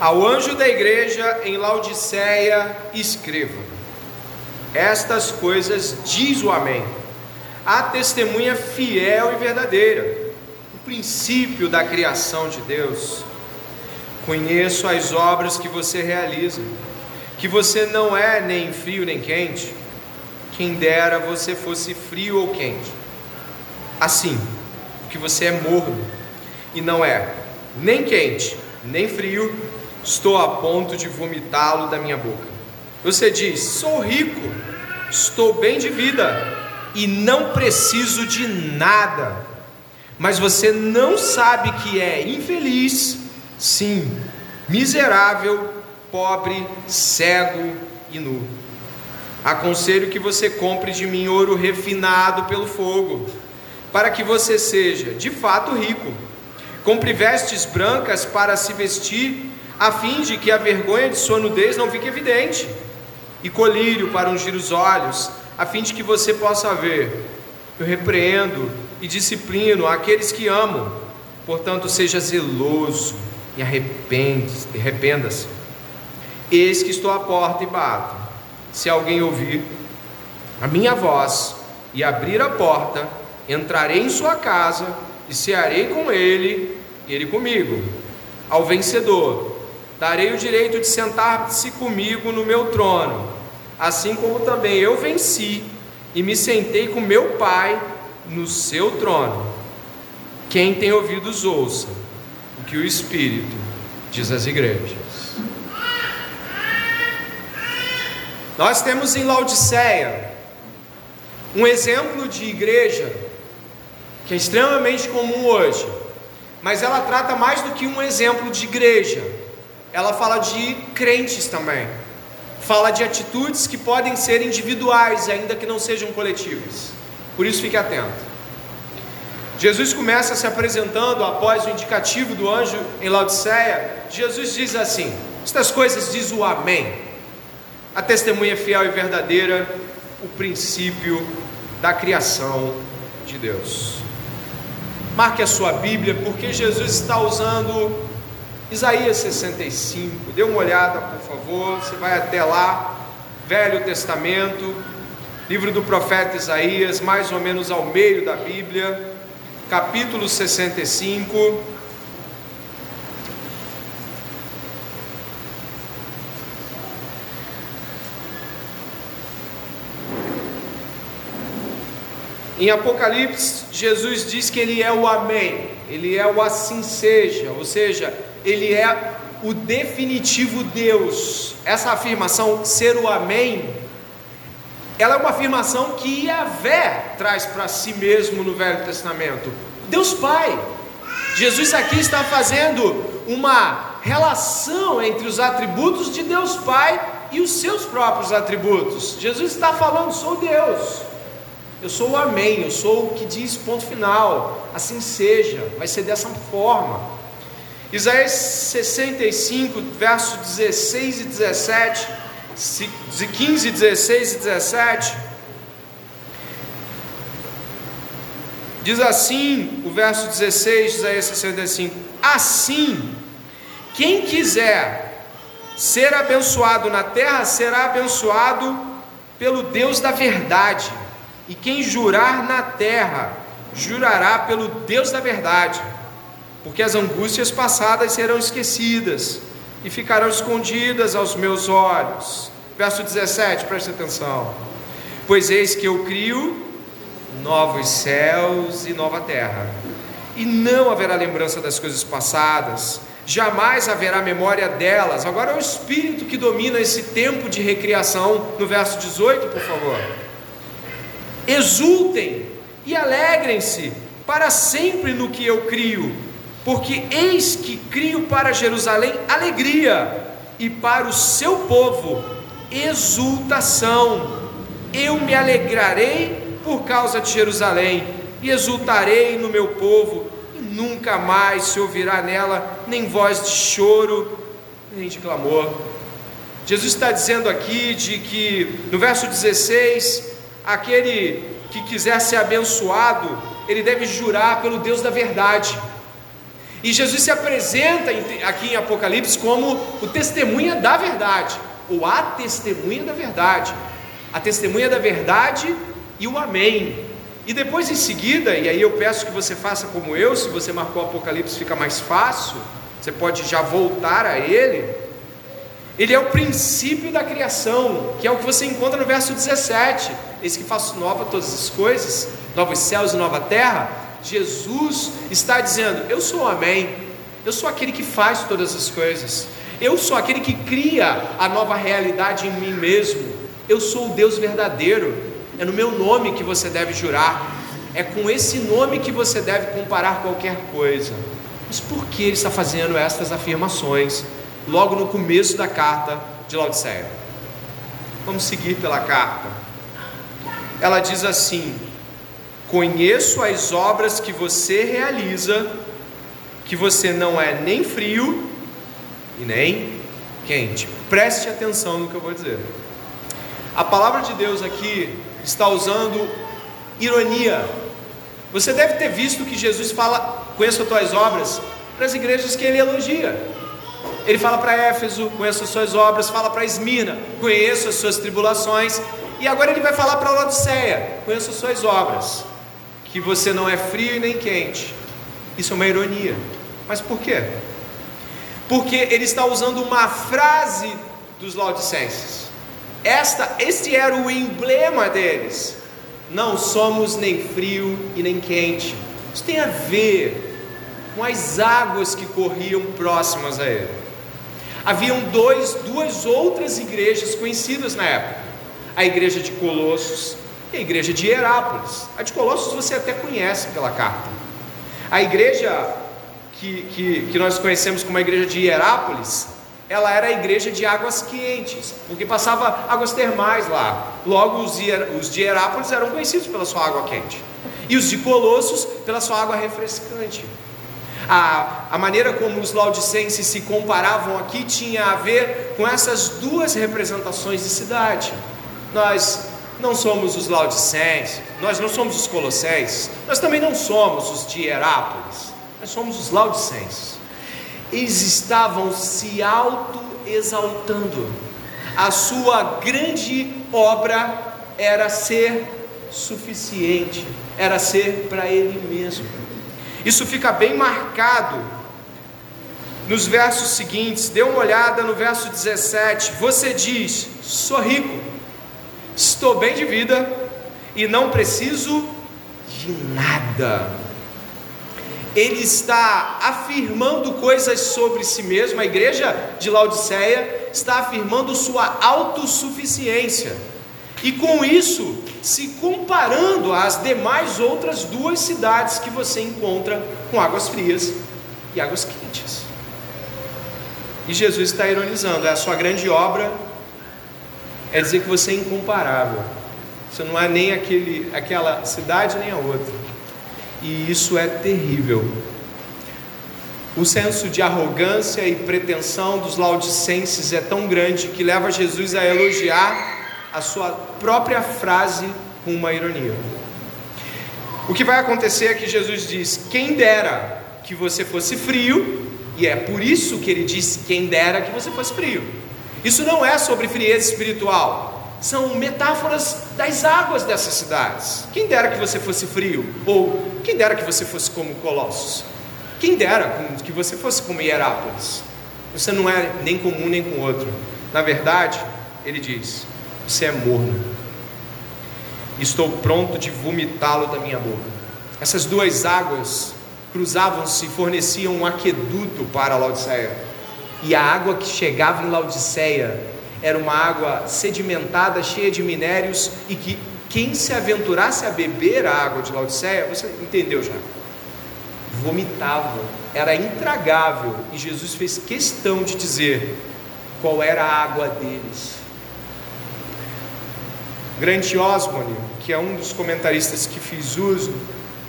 Ao anjo da igreja em Laodiceia, escreva: Estas coisas diz o Amém, a testemunha fiel e verdadeira, o princípio da criação de Deus Conheço as obras que você realiza, que você não é nem frio nem quente. Quem dera você fosse frio ou quente. Assim, que você é morno e não é nem quente nem frio, estou a ponto de vomitá-lo da minha boca. Você diz: sou rico, estou bem de vida e não preciso de nada. Mas você não sabe que é infeliz Sim, miserável, pobre, cego e nu. Aconselho que você compre de mim ouro refinado pelo fogo, para que você seja de fato rico. Compre vestes brancas para se vestir, a fim de que a vergonha de sua nudez não fique evidente, e colírio para ungir os olhos, a fim de que você possa ver. Eu repreendo e disciplino aqueles que amo Portanto, seja zeloso e arrependa-se. Eis que estou à porta e bato. Se alguém ouvir a minha voz e abrir a porta, entrarei em sua casa e cearei com ele e ele comigo. Ao vencedor, darei o direito de sentar-se comigo no meu trono, assim como também eu venci e me sentei com meu Pai no seu trono. Quem tem ouvidos, ouça que o Espírito diz às igrejas. Nós temos em Laodiceia um exemplo de igreja que é extremamente comum hoje, mas ela trata mais do que um exemplo de igreja, ela fala de crentes também, fala de atitudes que podem ser individuais, ainda que não sejam coletivas, por isso fique atento. Jesus começa se apresentando após o indicativo do anjo em Laodiceia. Jesus diz assim: Estas coisas diz o Amém. A testemunha fiel e verdadeira, o princípio da criação de Deus. Marque a sua Bíblia, porque Jesus está usando Isaías 65. Dê uma olhada, por favor. Você vai até lá, Velho Testamento, livro do profeta Isaías, mais ou menos ao meio da Bíblia capítulo 65. Em Apocalipse, Jesus diz que Ele é o Amém, Ele é o assim seja, ou seja, Ele é o definitivo Deus. Essa afirmação, ser o Amém, ela é uma afirmação que Yahvé traz para si mesmo no Velho Testamento. Deus Pai. Jesus aqui está fazendo uma relação entre os atributos de Deus Pai e os seus próprios atributos. Jesus está falando: sou Deus. Eu sou o Amém, eu sou o que diz ponto final. Assim seja, vai ser dessa forma. Isaías 65, versos 16 e 17 de 15, 16 e 17, diz assim, o verso 16 de Isaías 65: Assim, quem quiser ser abençoado na terra será abençoado pelo Deus da verdade, e quem jurar na terra jurará pelo Deus da verdade, porque as angústias passadas serão esquecidas e ficarão escondidas aos meus olhos. Verso 17, preste atenção. Pois eis que eu crio novos céus e nova terra, e não haverá lembrança das coisas passadas, jamais haverá memória delas. Agora é o Espírito que domina esse tempo de recriação, no verso 18, por favor. Exultem e alegrem-se para sempre no que eu crio, porque eis que crio para Jerusalém alegria e para o seu povo exultação. Eu me alegrarei por causa de Jerusalém e exultarei no meu povo, e nunca mais se ouvirá nela nem voz de choro, nem de clamor. Jesus está dizendo aqui de que no verso 16, aquele que quiser ser abençoado, ele deve jurar pelo Deus da verdade. E Jesus se apresenta aqui em Apocalipse como o testemunha da verdade, ou a testemunha da verdade. A testemunha da verdade e o Amém. E depois em seguida, e aí eu peço que você faça como eu, se você marcou Apocalipse fica mais fácil, você pode já voltar a ele. Ele é o princípio da criação, que é o que você encontra no verso 17. Esse que faço nova todas as coisas, novos céus e nova terra. Jesus está dizendo: Eu sou o Amém, eu sou aquele que faz todas as coisas, eu sou aquele que cria a nova realidade em mim mesmo, eu sou o Deus verdadeiro, é no meu nome que você deve jurar, é com esse nome que você deve comparar qualquer coisa. Mas por que ele está fazendo estas afirmações logo no começo da carta de Laodiceia? Vamos seguir pela carta. Ela diz assim: Conheço as obras que você realiza, que você não é nem frio e nem quente. Preste atenção no que eu vou dizer. A palavra de Deus aqui está usando ironia Você deve ter visto que Jesus fala: Conheço as tuas obras, para as igrejas que ele elogia. Ele fala para Éfeso: Conheço as suas obras, fala para Esmina: Conheço as suas tribulações. E agora ele vai falar para Laodiceia: Conheço as suas obras, que você não é frio e nem quente. Isso é uma ironia. Mas por quê? Porque ele está usando uma frase dos laodicenses. Esta, este era o emblema deles. Não somos nem frio e nem quente. Isso tem a ver com as águas que corriam próximas a ele. Haviam dois, duas outras igrejas conhecidas na época: a igreja de Colossos a igreja de Herápolis. A de Colossos você até conhece pela carta. A igreja que, que, que nós conhecemos como a igreja de Hierápolis, ela era a igreja de águas quentes, porque passava águas termais lá. Logo, os, os de Hierápolis eram conhecidos pela sua água quente, e os de Colossos pela sua água refrescante. A, a maneira como os laudicenses se comparavam aqui tinha a ver com essas duas representações de cidade. Nós não somos os laudicenses, nós não somos os colossenses, nós também não somos os de Hierápolis. Nós somos os laudicenses. Eles estavam se auto-exaltando. A sua grande obra era ser suficiente, era ser para ele mesmo. Isso fica bem marcado nos versos seguintes. Dê uma olhada no verso 17. Você diz: Sou rico, estou bem de vida e não preciso de nada. Ele está afirmando coisas sobre si mesmo, a igreja de Laodiceia está afirmando sua autossuficiência, e com isso se comparando às demais outras duas cidades que você encontra com águas frias e águas quentes. E Jesus está ironizando, é a sua grande obra é dizer que você é incomparável. Você não é nem aquele, aquela cidade nem a outra e isso é terrível. O senso de arrogância e pretensão dos laudicenses é tão grande que leva Jesus a elogiar a sua própria frase com uma ironia. O que vai acontecer é que Jesus diz: Quem dera que você fosse frio, e é por isso que ele disse: Quem dera que você fosse frio. Isso não é sobre frieza espiritual, são metáforas das águas dessas cidades. Quem dera que você fosse frio, ou quem dera que você fosse como Colossos. Quem dera que você fosse como Hierápolis. Você não é nem com um nem com outro. Na verdade, ele diz: Você é morno. Estou pronto de vomitá-lo da minha boca. Essas duas águas cruzavam-se e forneciam um aqueduto para Laodiceia. E a água que chegava em Laodiceia era uma água sedimentada, cheia de minérios, e que quem se aventurasse a beber a água de Laodiceia, você entendeu já? Vomitava, era intragável, e Jesus fez questão de dizer qual era a água deles. Grant Osborne, que é um dos comentaristas que fiz uso,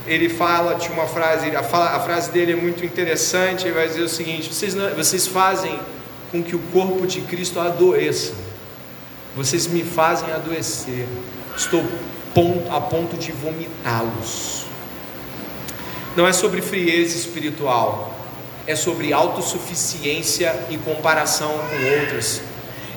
ele fala de uma frase, a, fala, a frase dele é muito interessante, ele vai dizer o seguinte: vocês, não, vocês fazem com que o corpo de Cristo adoeça. Vocês me fazem adoecer. Estou a ponto de vomitá-los. Não é sobre frieza espiritual, é sobre autossuficiência e comparação com outras.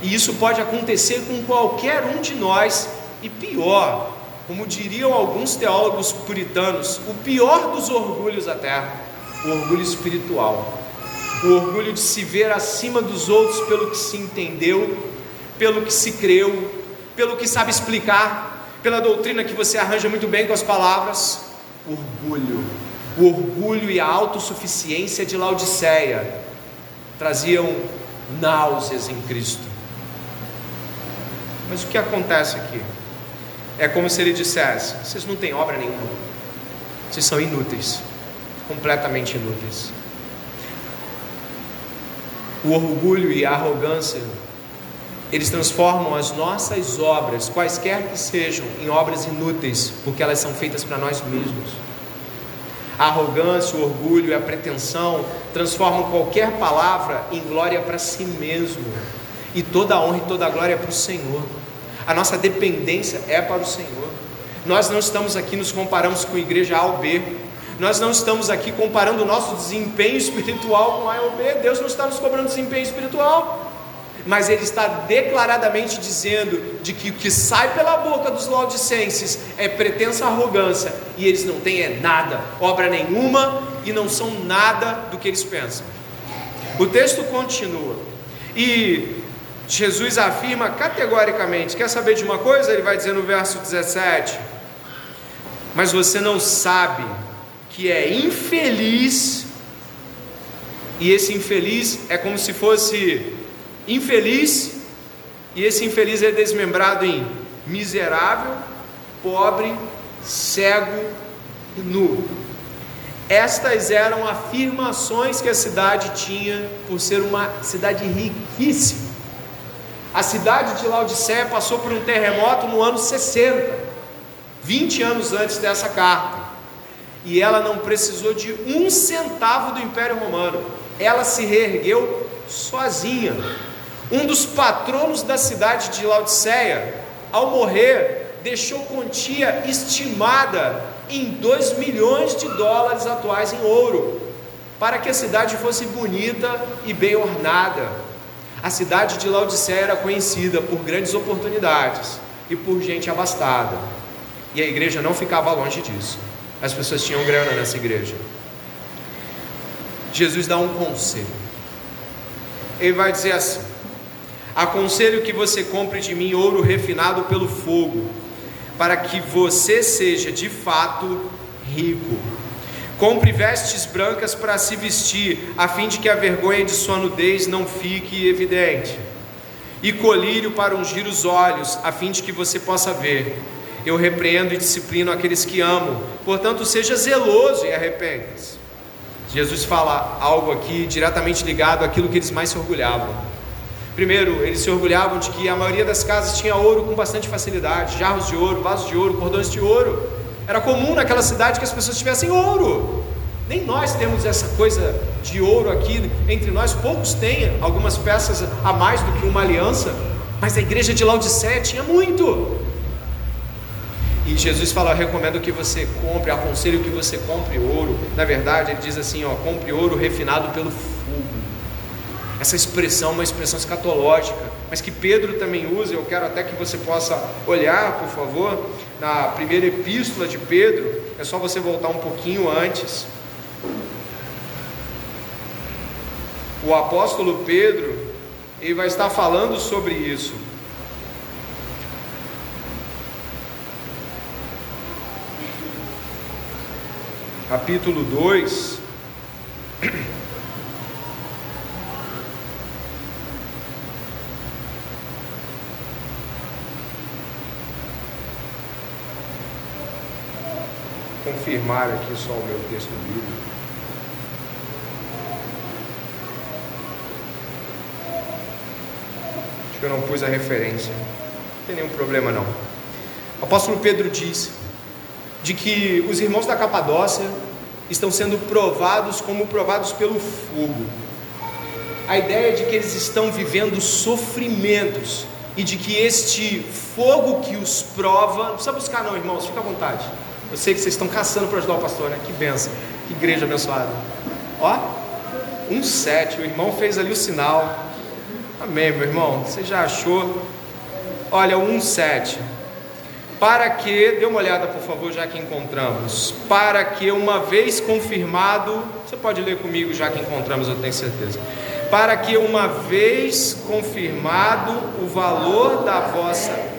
E isso pode acontecer com qualquer um de nós, e pior, como diriam alguns teólogos puritanos, o pior dos orgulhos até, o orgulho espiritual o orgulho de se ver acima dos outros pelo que se entendeu, pelo que se creu, pelo que sabe explicar, pela doutrina que você arranja muito bem com as palavras. Orgulho, o orgulho e a autossuficiência de Laodiceia traziam náuseas em Cristo. Mas o que acontece aqui? É como se ele dissesse: vocês não têm obra nenhuma, vocês são inúteis, completamente inúteis o orgulho e a arrogância, eles transformam as nossas obras, quaisquer que sejam, em obras inúteis, porque elas são feitas para nós mesmos. A arrogância, o orgulho e a pretensão transformam qualquer palavra em glória para si mesmo, e toda a honra e toda a glória é para o Senhor. A nossa dependência é para o Senhor. Nós não estamos aqui nos comparamos com a igreja A ou B. Nós não estamos aqui comparando o nosso desempenho espiritual com A ou B. Deus não está nos cobrando desempenho espiritual. Mas ele está declaradamente dizendo de que o que sai pela boca dos laodicenses é pretensa arrogância e eles não têm é nada, obra nenhuma e não são nada do que eles pensam. O texto continua e Jesus afirma categoricamente: quer saber de uma coisa? Ele vai dizer no verso 17: Mas você não sabe que é infeliz, e esse infeliz é como se fosse infeliz, e esse infeliz é desmembrado em miserável, pobre, cego e nu. Estas eram afirmações que a cidade tinha por ser uma cidade riquíssima. A cidade de Laodiceia passou por um terremoto no ano 60, 20 anos antes dessa carta. E ela não precisou de um centavo do Império Romano. Ela se reergueu sozinha. Um dos patronos da cidade de Laodiceia, ao morrer, deixou quantia estimada em 2 milhões de dólares atuais em ouro, para que a cidade fosse bonita e bem ornada. A cidade de Laodiceia era conhecida por grandes oportunidades e por gente abastada. E a igreja não ficava longe disso. As pessoas tinham grana nessa igreja. Jesus dá um conselho. Ele vai dizer assim: Aconselho que você compre de mim ouro refinado pelo fogo, para que você seja de fato rico. Compre vestes brancas para se vestir, a fim de que a vergonha de sua nudez não fique evidente. E colírio para ungir os olhos, a fim de que você possa ver. Eu repreendo e disciplino aqueles que amo. Portanto, seja zeloso e arrependa-se. Jesus fala algo aqui diretamente ligado àquilo que eles mais se orgulhavam Primeiro, eles se orgulhavam de que a maioria das casas tinha ouro com bastante facilidade, jarros de ouro, vasos de ouro, cordões de ouro. Era comum naquela cidade que as pessoas tivessem ouro. Nem nós temos essa coisa de ouro aqui entre nós, poucos têm algumas peças a mais do que uma aliança, mas a igreja de Laodiceia tinha muito. E Jesus fala: Eu recomendo que você compre, aconselho que você compre ouro. Na verdade, ele diz assim: ó, compre ouro refinado pelo fogo. Essa expressão é uma expressão escatológica, mas que Pedro também usa, eu quero até que você possa olhar, por favor, na primeira epístola de Pedro, é só você voltar um pouquinho antes. O apóstolo Pedro, ele vai estar falando sobre isso. Capítulo 2. confirmar aqui só o meu texto bíblico. Acho que eu não pus a referência. Não tem nenhum problema não. O apóstolo Pedro diz de que os irmãos da Capadócia estão sendo provados como provados pelo fogo. A ideia de que eles estão vivendo sofrimentos e de que este fogo que os prova, não precisa buscar não, irmãos, fica à vontade eu sei que vocês estão caçando para ajudar o pastor, né? Que benção, que igreja abençoada. Ó, um sete, o irmão fez ali o sinal. Amém, meu irmão. Você já achou? Olha, um sete. Para que, dê uma olhada por favor, já que encontramos. Para que, uma vez confirmado, você pode ler comigo já que encontramos, eu tenho certeza. Para que, uma vez confirmado o valor da vossa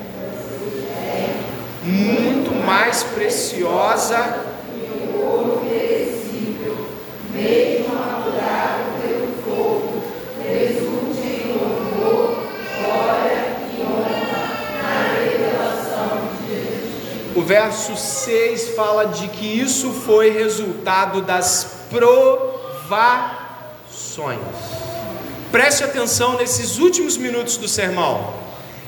muito mais preciosa que o ouro perecível, mesmo apurado pelo fogo, resulte em louvor, glória e honra na revelação de Jesus. O verso 6 fala de que isso foi resultado das provações. Preste atenção nesses últimos minutos do sermão.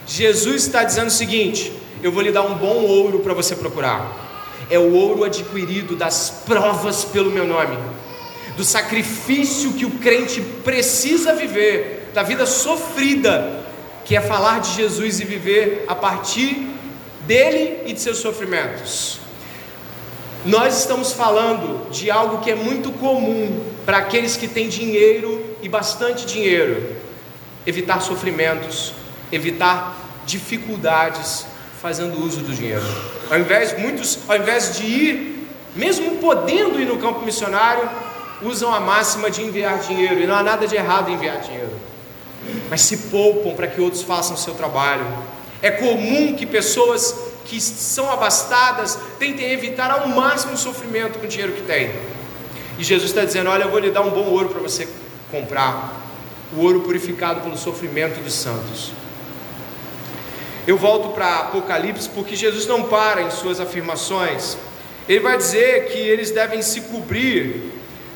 Jesus está dizendo o seguinte: eu vou lhe dar um bom ouro para você procurar. É o ouro adquirido das provas pelo meu nome, do sacrifício que o crente precisa viver, da vida sofrida, que é falar de Jesus e viver a partir dele e de seus sofrimentos. Nós estamos falando de algo que é muito comum para aqueles que têm dinheiro e bastante dinheiro: evitar sofrimentos, evitar dificuldades fazendo uso do dinheiro. Ao invés muitos, ao invés de ir, mesmo podendo ir no campo missionário, usam a máxima de enviar dinheiro e não há nada de errado em enviar dinheiro. Mas se poupam para que outros façam o seu trabalho. É comum que pessoas que são abastadas tentem evitar ao máximo o sofrimento com o dinheiro que têm. E Jesus está dizendo: Olha, eu vou lhe dar um bom ouro para você comprar o ouro purificado pelo sofrimento dos santos. Eu volto para Apocalipse porque Jesus não para em suas afirmações. Ele vai dizer que eles devem se cobrir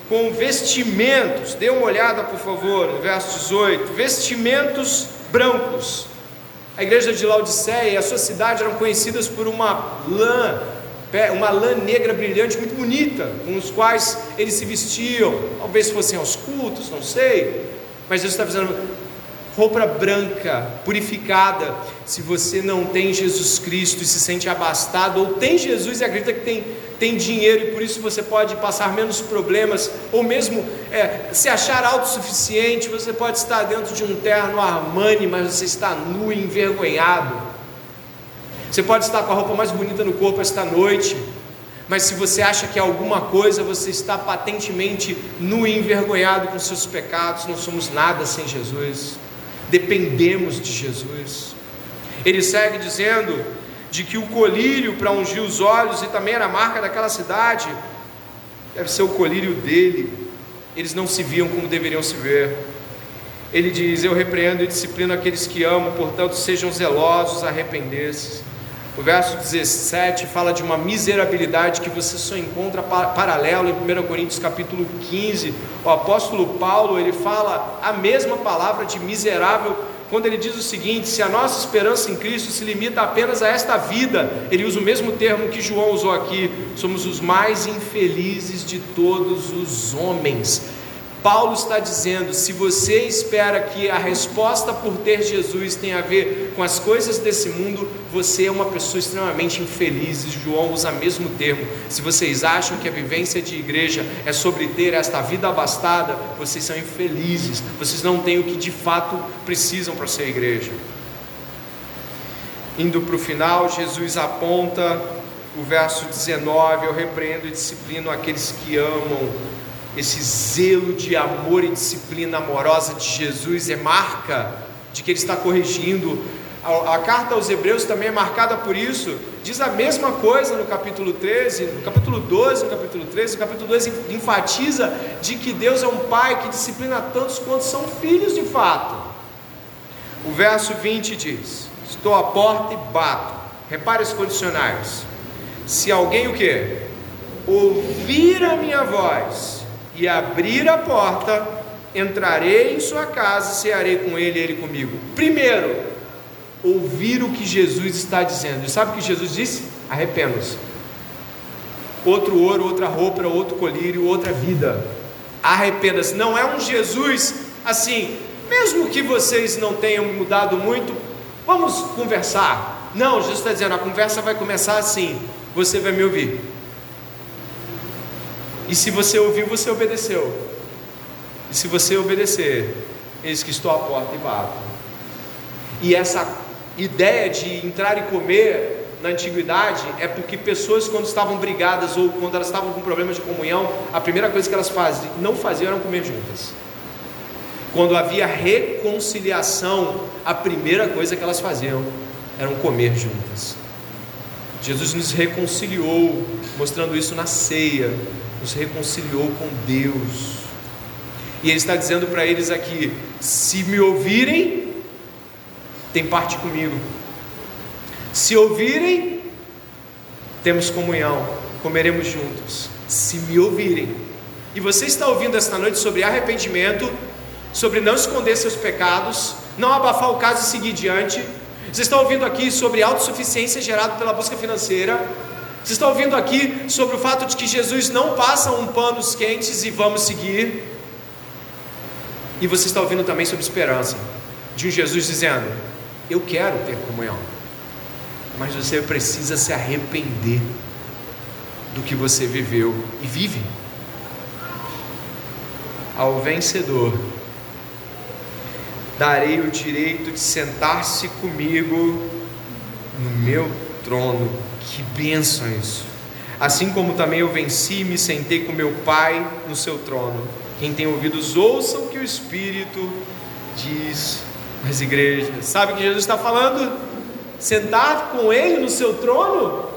com vestimentos. Dê uma olhada, por favor, no verso 18: vestimentos brancos. A igreja de Laodiceia e a sua cidade eram conhecidas por uma lã, uma lã negra brilhante, muito bonita, com os quais eles se vestiam. Talvez fossem aos cultos, não sei. Mas Jesus está dizendo: roupa branca, purificada. Se você não tem Jesus Cristo e se sente abastado, ou tem Jesus e acredita que tem, tem dinheiro e por isso você pode passar menos problemas, ou mesmo é, se achar autossuficiente, você pode estar dentro de um terno Armani, mas você está nu e envergonhado. Você pode estar com a roupa mais bonita no corpo esta noite, mas se você acha que é alguma coisa, você está patentemente nu e envergonhado com seus pecados. Não somos nada sem Jesus dependemos de Jesus. Ele segue dizendo de que o colírio para ungir os olhos e também era a marca daquela cidade, deve ser o colírio dele. Eles não se viam como deveriam se ver. Ele diz: Eu repreendo e disciplino aqueles que amo, portanto, sejam zelosos, arrepender-se. O verso 17 fala de uma miserabilidade que você só encontra paralelo em 1 Coríntios capítulo 15. O apóstolo Paulo, ele fala a mesma palavra de miserável quando ele diz o seguinte: se a nossa esperança em Cristo se limita apenas a esta vida, ele usa o mesmo termo que João usou aqui, somos os mais infelizes de todos os homens. Paulo está dizendo: se você espera que a resposta por ter Jesus tenha a ver com as coisas desse mundo, você é uma pessoa extremamente infeliz. João usa o mesmo termo. Se vocês acham que a vivência de igreja é sobre ter esta vida abastada, vocês são infelizes. Vocês não têm o que de fato precisam para ser igreja. Indo para o final, Jesus aponta o verso 19: Eu repreendo e disciplino aqueles que amam esse zelo de amor e disciplina amorosa de Jesus é marca de que ele está corrigindo. A, a, carta aos Hebreus também é marcada por isso. Diz a mesma coisa no capítulo 13, no capítulo 12, no capítulo 13. O capítulo 12 enfatiza de que Deus é um pai que disciplina tantos quanto são filhos de fato. O verso 20 diz: Estou à porta e bato. Repare os condicionais. Se alguém o que? Ouvir a minha voz e abrir a porta, entrarei em sua casa e cearei com ele e ele comigo. Primeiro, ouvir o que Jesus está dizendo. E sabe o que Jesus disse? Arrependa-se. Outro ouro, outra roupa, outro colírio, outra vida. Arrependa-se. Não é um Jesus assim, mesmo que vocês não tenham mudado muito, vamos conversar. Não, Jesus está dizendo: a conversa vai começar assim. Você vai me ouvir. E se você ouvir, você obedeceu. E se você obedecer, eis que estou à porta e bato. E essa ideia de entrar e comer na antiguidade é porque pessoas quando estavam brigadas ou quando elas estavam com problemas de comunhão, a primeira coisa que elas faziam, não faziam era comer juntas. Quando havia reconciliação, a primeira coisa que elas faziam era comer juntas. Jesus nos reconciliou, mostrando isso na ceia, nos reconciliou com Deus. E Ele está dizendo para eles aqui: se me ouvirem, tem parte comigo. Se ouvirem, temos comunhão, comeremos juntos. Se me ouvirem. E você está ouvindo esta noite sobre arrependimento, sobre não esconder seus pecados, não abafar o caso e seguir diante. Você está ouvindo aqui sobre autossuficiência gerada pela busca financeira, você está ouvindo aqui sobre o fato de que Jesus não passa um panos quentes e vamos seguir. E você está ouvindo também sobre esperança, de um Jesus dizendo: Eu quero ter comunhão. mas você precisa se arrepender do que você viveu e vive. Ao vencedor, darei o direito de sentar-se comigo no meu trono. Que bênção isso! Assim como também eu venci e me sentei com meu Pai no seu trono. Quem tem ouvidos, ouça o que o Espírito diz nas igrejas. Sabe o que Jesus está falando? Sentar com Ele no seu trono?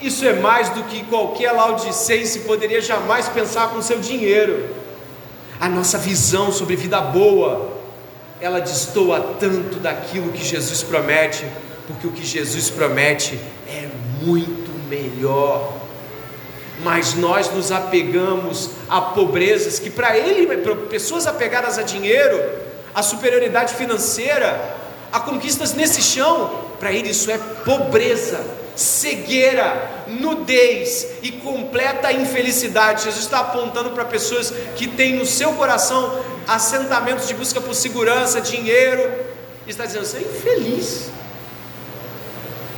Isso é mais do que qualquer laudicense poderia jamais pensar com seu dinheiro. A nossa visão sobre vida boa, ela destoa tanto daquilo que Jesus promete, porque o que Jesus promete é muito melhor. Mas nós nos apegamos a pobrezas que para ele, para pessoas apegadas a dinheiro, a superioridade financeira, a conquistas nesse chão, para ele isso é pobreza, cegueira, nudez e completa infelicidade. Jesus está apontando para pessoas que têm no seu coração assentamentos de busca por segurança, dinheiro, e está dizendo: você é infeliz,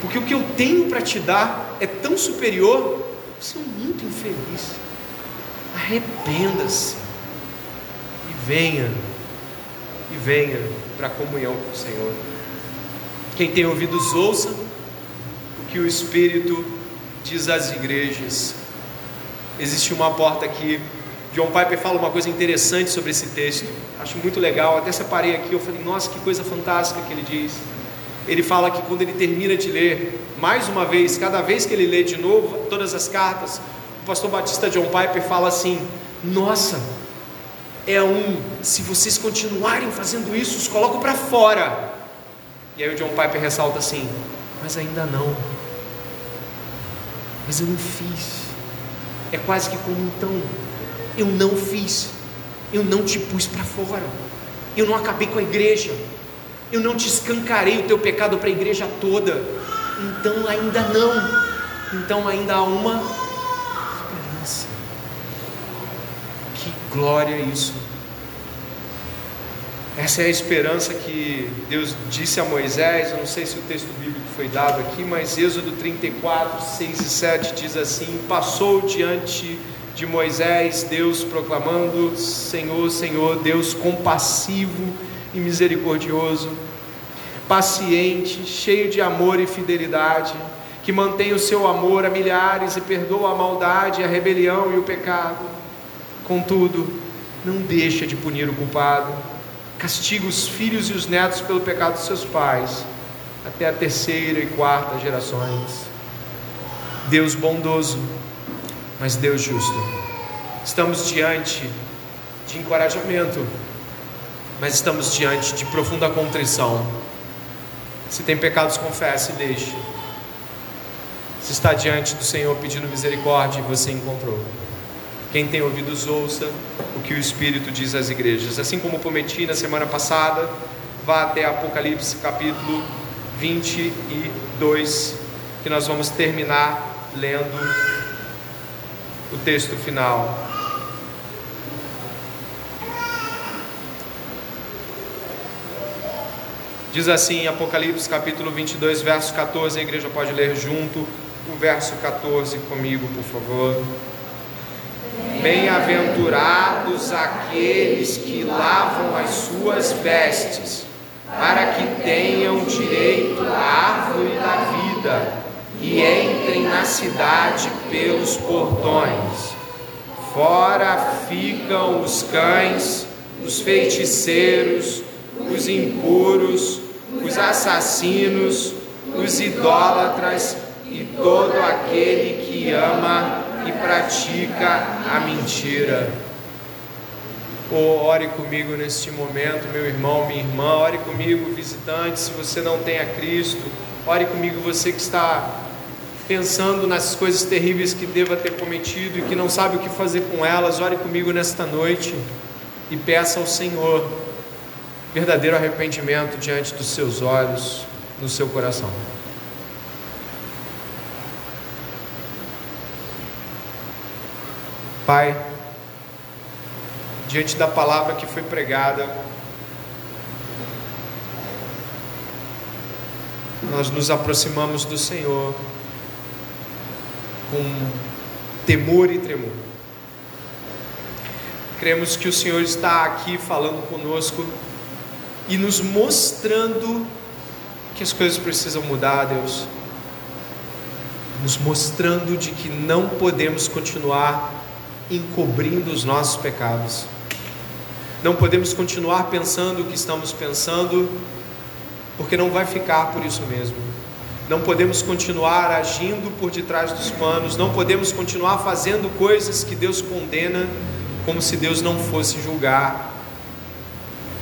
porque o que eu tenho para te dar é tão superior, você é muito infeliz. Arrependa-se e venha, e venha para a comunhão com o Senhor. Quem tem ouvidos, ouça o que o Espírito diz às igrejas. Existe uma porta aqui. John Piper fala uma coisa interessante sobre esse texto. Acho muito legal. Até separei aqui. Eu falei, nossa, que coisa fantástica que ele diz. Ele fala que quando ele termina de ler, mais uma vez, cada vez que ele lê de novo todas as cartas, o pastor Batista John Piper fala assim: Nossa, é um, se vocês continuarem fazendo isso, os coloco para fora. E aí o John Piper ressalta assim: Mas ainda não. Mas eu não fiz. É quase que como então, eu não fiz. Eu não te pus para fora. Eu não acabei com a igreja. Eu não te escancarei o teu pecado para a igreja toda. Então ainda não. Então ainda há uma esperança. Que glória isso. Essa é a esperança que Deus disse a Moisés. Eu não sei se o texto bíblico foi dado aqui, mas Êxodo 34, 6 e 7 diz assim: Passou diante de Moisés, Deus proclamando: Senhor, Senhor, Deus compassivo e misericordioso, paciente, cheio de amor e fidelidade, que mantém o seu amor a milhares e perdoa a maldade, a rebelião e o pecado. Contudo, não deixa de punir o culpado castiga os filhos e os netos pelo pecado dos seus pais, até a terceira e quarta gerações. Deus bondoso, mas Deus justo. Estamos diante de encorajamento, mas estamos diante de profunda contrição. Se tem pecados, confesse e deixe. Se está diante do Senhor pedindo misericórdia, você encontrou. Quem tem ouvidos, ouça o que o Espírito diz às igrejas. Assim como prometi na semana passada, vá até Apocalipse capítulo 22, que nós vamos terminar lendo o texto final. Diz assim, Apocalipse capítulo 22, verso 14, a igreja pode ler junto o verso 14 comigo, por favor. Bem-aventurados aqueles que lavam as suas vestes, para que tenham direito à árvore da vida e entrem na cidade pelos portões. Fora ficam os cães, os feiticeiros, os impuros, os assassinos, os idólatras e todo aquele que ama e pratica a mentira. Oh, ore comigo neste momento, meu irmão, minha irmã, ore comigo, visitante, se você não tem a Cristo, ore comigo, você que está pensando nas coisas terríveis que deva ter cometido e que não sabe o que fazer com elas, ore comigo nesta noite e peça ao Senhor verdadeiro arrependimento diante dos seus olhos, no seu coração. Pai, diante da palavra que foi pregada, nós nos aproximamos do Senhor com temor e tremor. Cremos que o Senhor está aqui falando conosco e nos mostrando que as coisas precisam mudar, Deus. Nos mostrando de que não podemos continuar encobrindo os nossos pecados. Não podemos continuar pensando o que estamos pensando, porque não vai ficar por isso mesmo. Não podemos continuar agindo por detrás dos panos, não podemos continuar fazendo coisas que Deus condena, como se Deus não fosse julgar.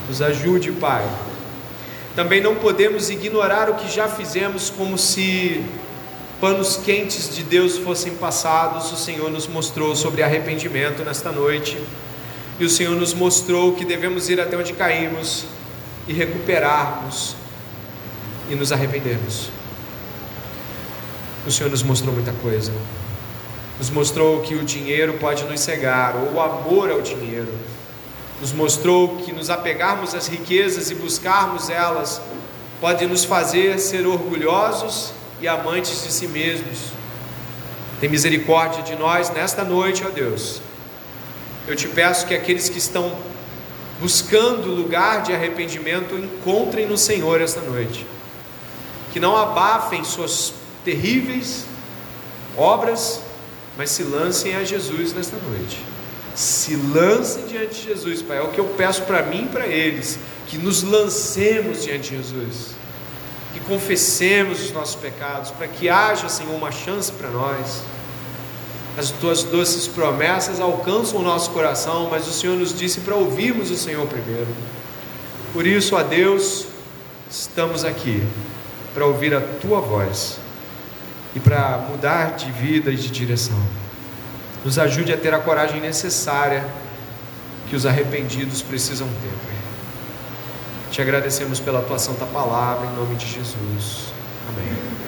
Nos ajude, Pai. Também não podemos ignorar o que já fizemos, como se panos quentes de Deus fossem passados. O Senhor nos mostrou sobre arrependimento nesta noite, e o Senhor nos mostrou que devemos ir até onde caímos e recuperarmos e nos arrependermos. O Senhor nos mostrou muita coisa. Nos mostrou que o dinheiro pode nos cegar, ou o amor ao dinheiro. Nos mostrou que nos apegarmos às riquezas e buscarmos elas pode nos fazer ser orgulhosos e amantes de si mesmos. Tem misericórdia de nós nesta noite, ó Deus. Eu te peço que aqueles que estão buscando lugar de arrependimento encontrem no Senhor esta noite. Que não abafem suas terríveis obras, mas se lancem a Jesus nesta noite. Se lancem diante de Jesus, Pai. É o que eu peço para mim e para eles. Que nos lancemos diante de Jesus. Que confessemos os nossos pecados. Para que haja, Senhor, uma chance para nós. As tuas doces promessas alcançam o nosso coração, mas o Senhor nos disse para ouvirmos o Senhor primeiro. Por isso, a Deus, estamos aqui para ouvir a tua voz e para mudar de vida e de direção. Nos ajude a ter a coragem necessária que os arrependidos precisam ter. Pai. Te agradecemos pela tua santa palavra, em nome de Jesus. Amém.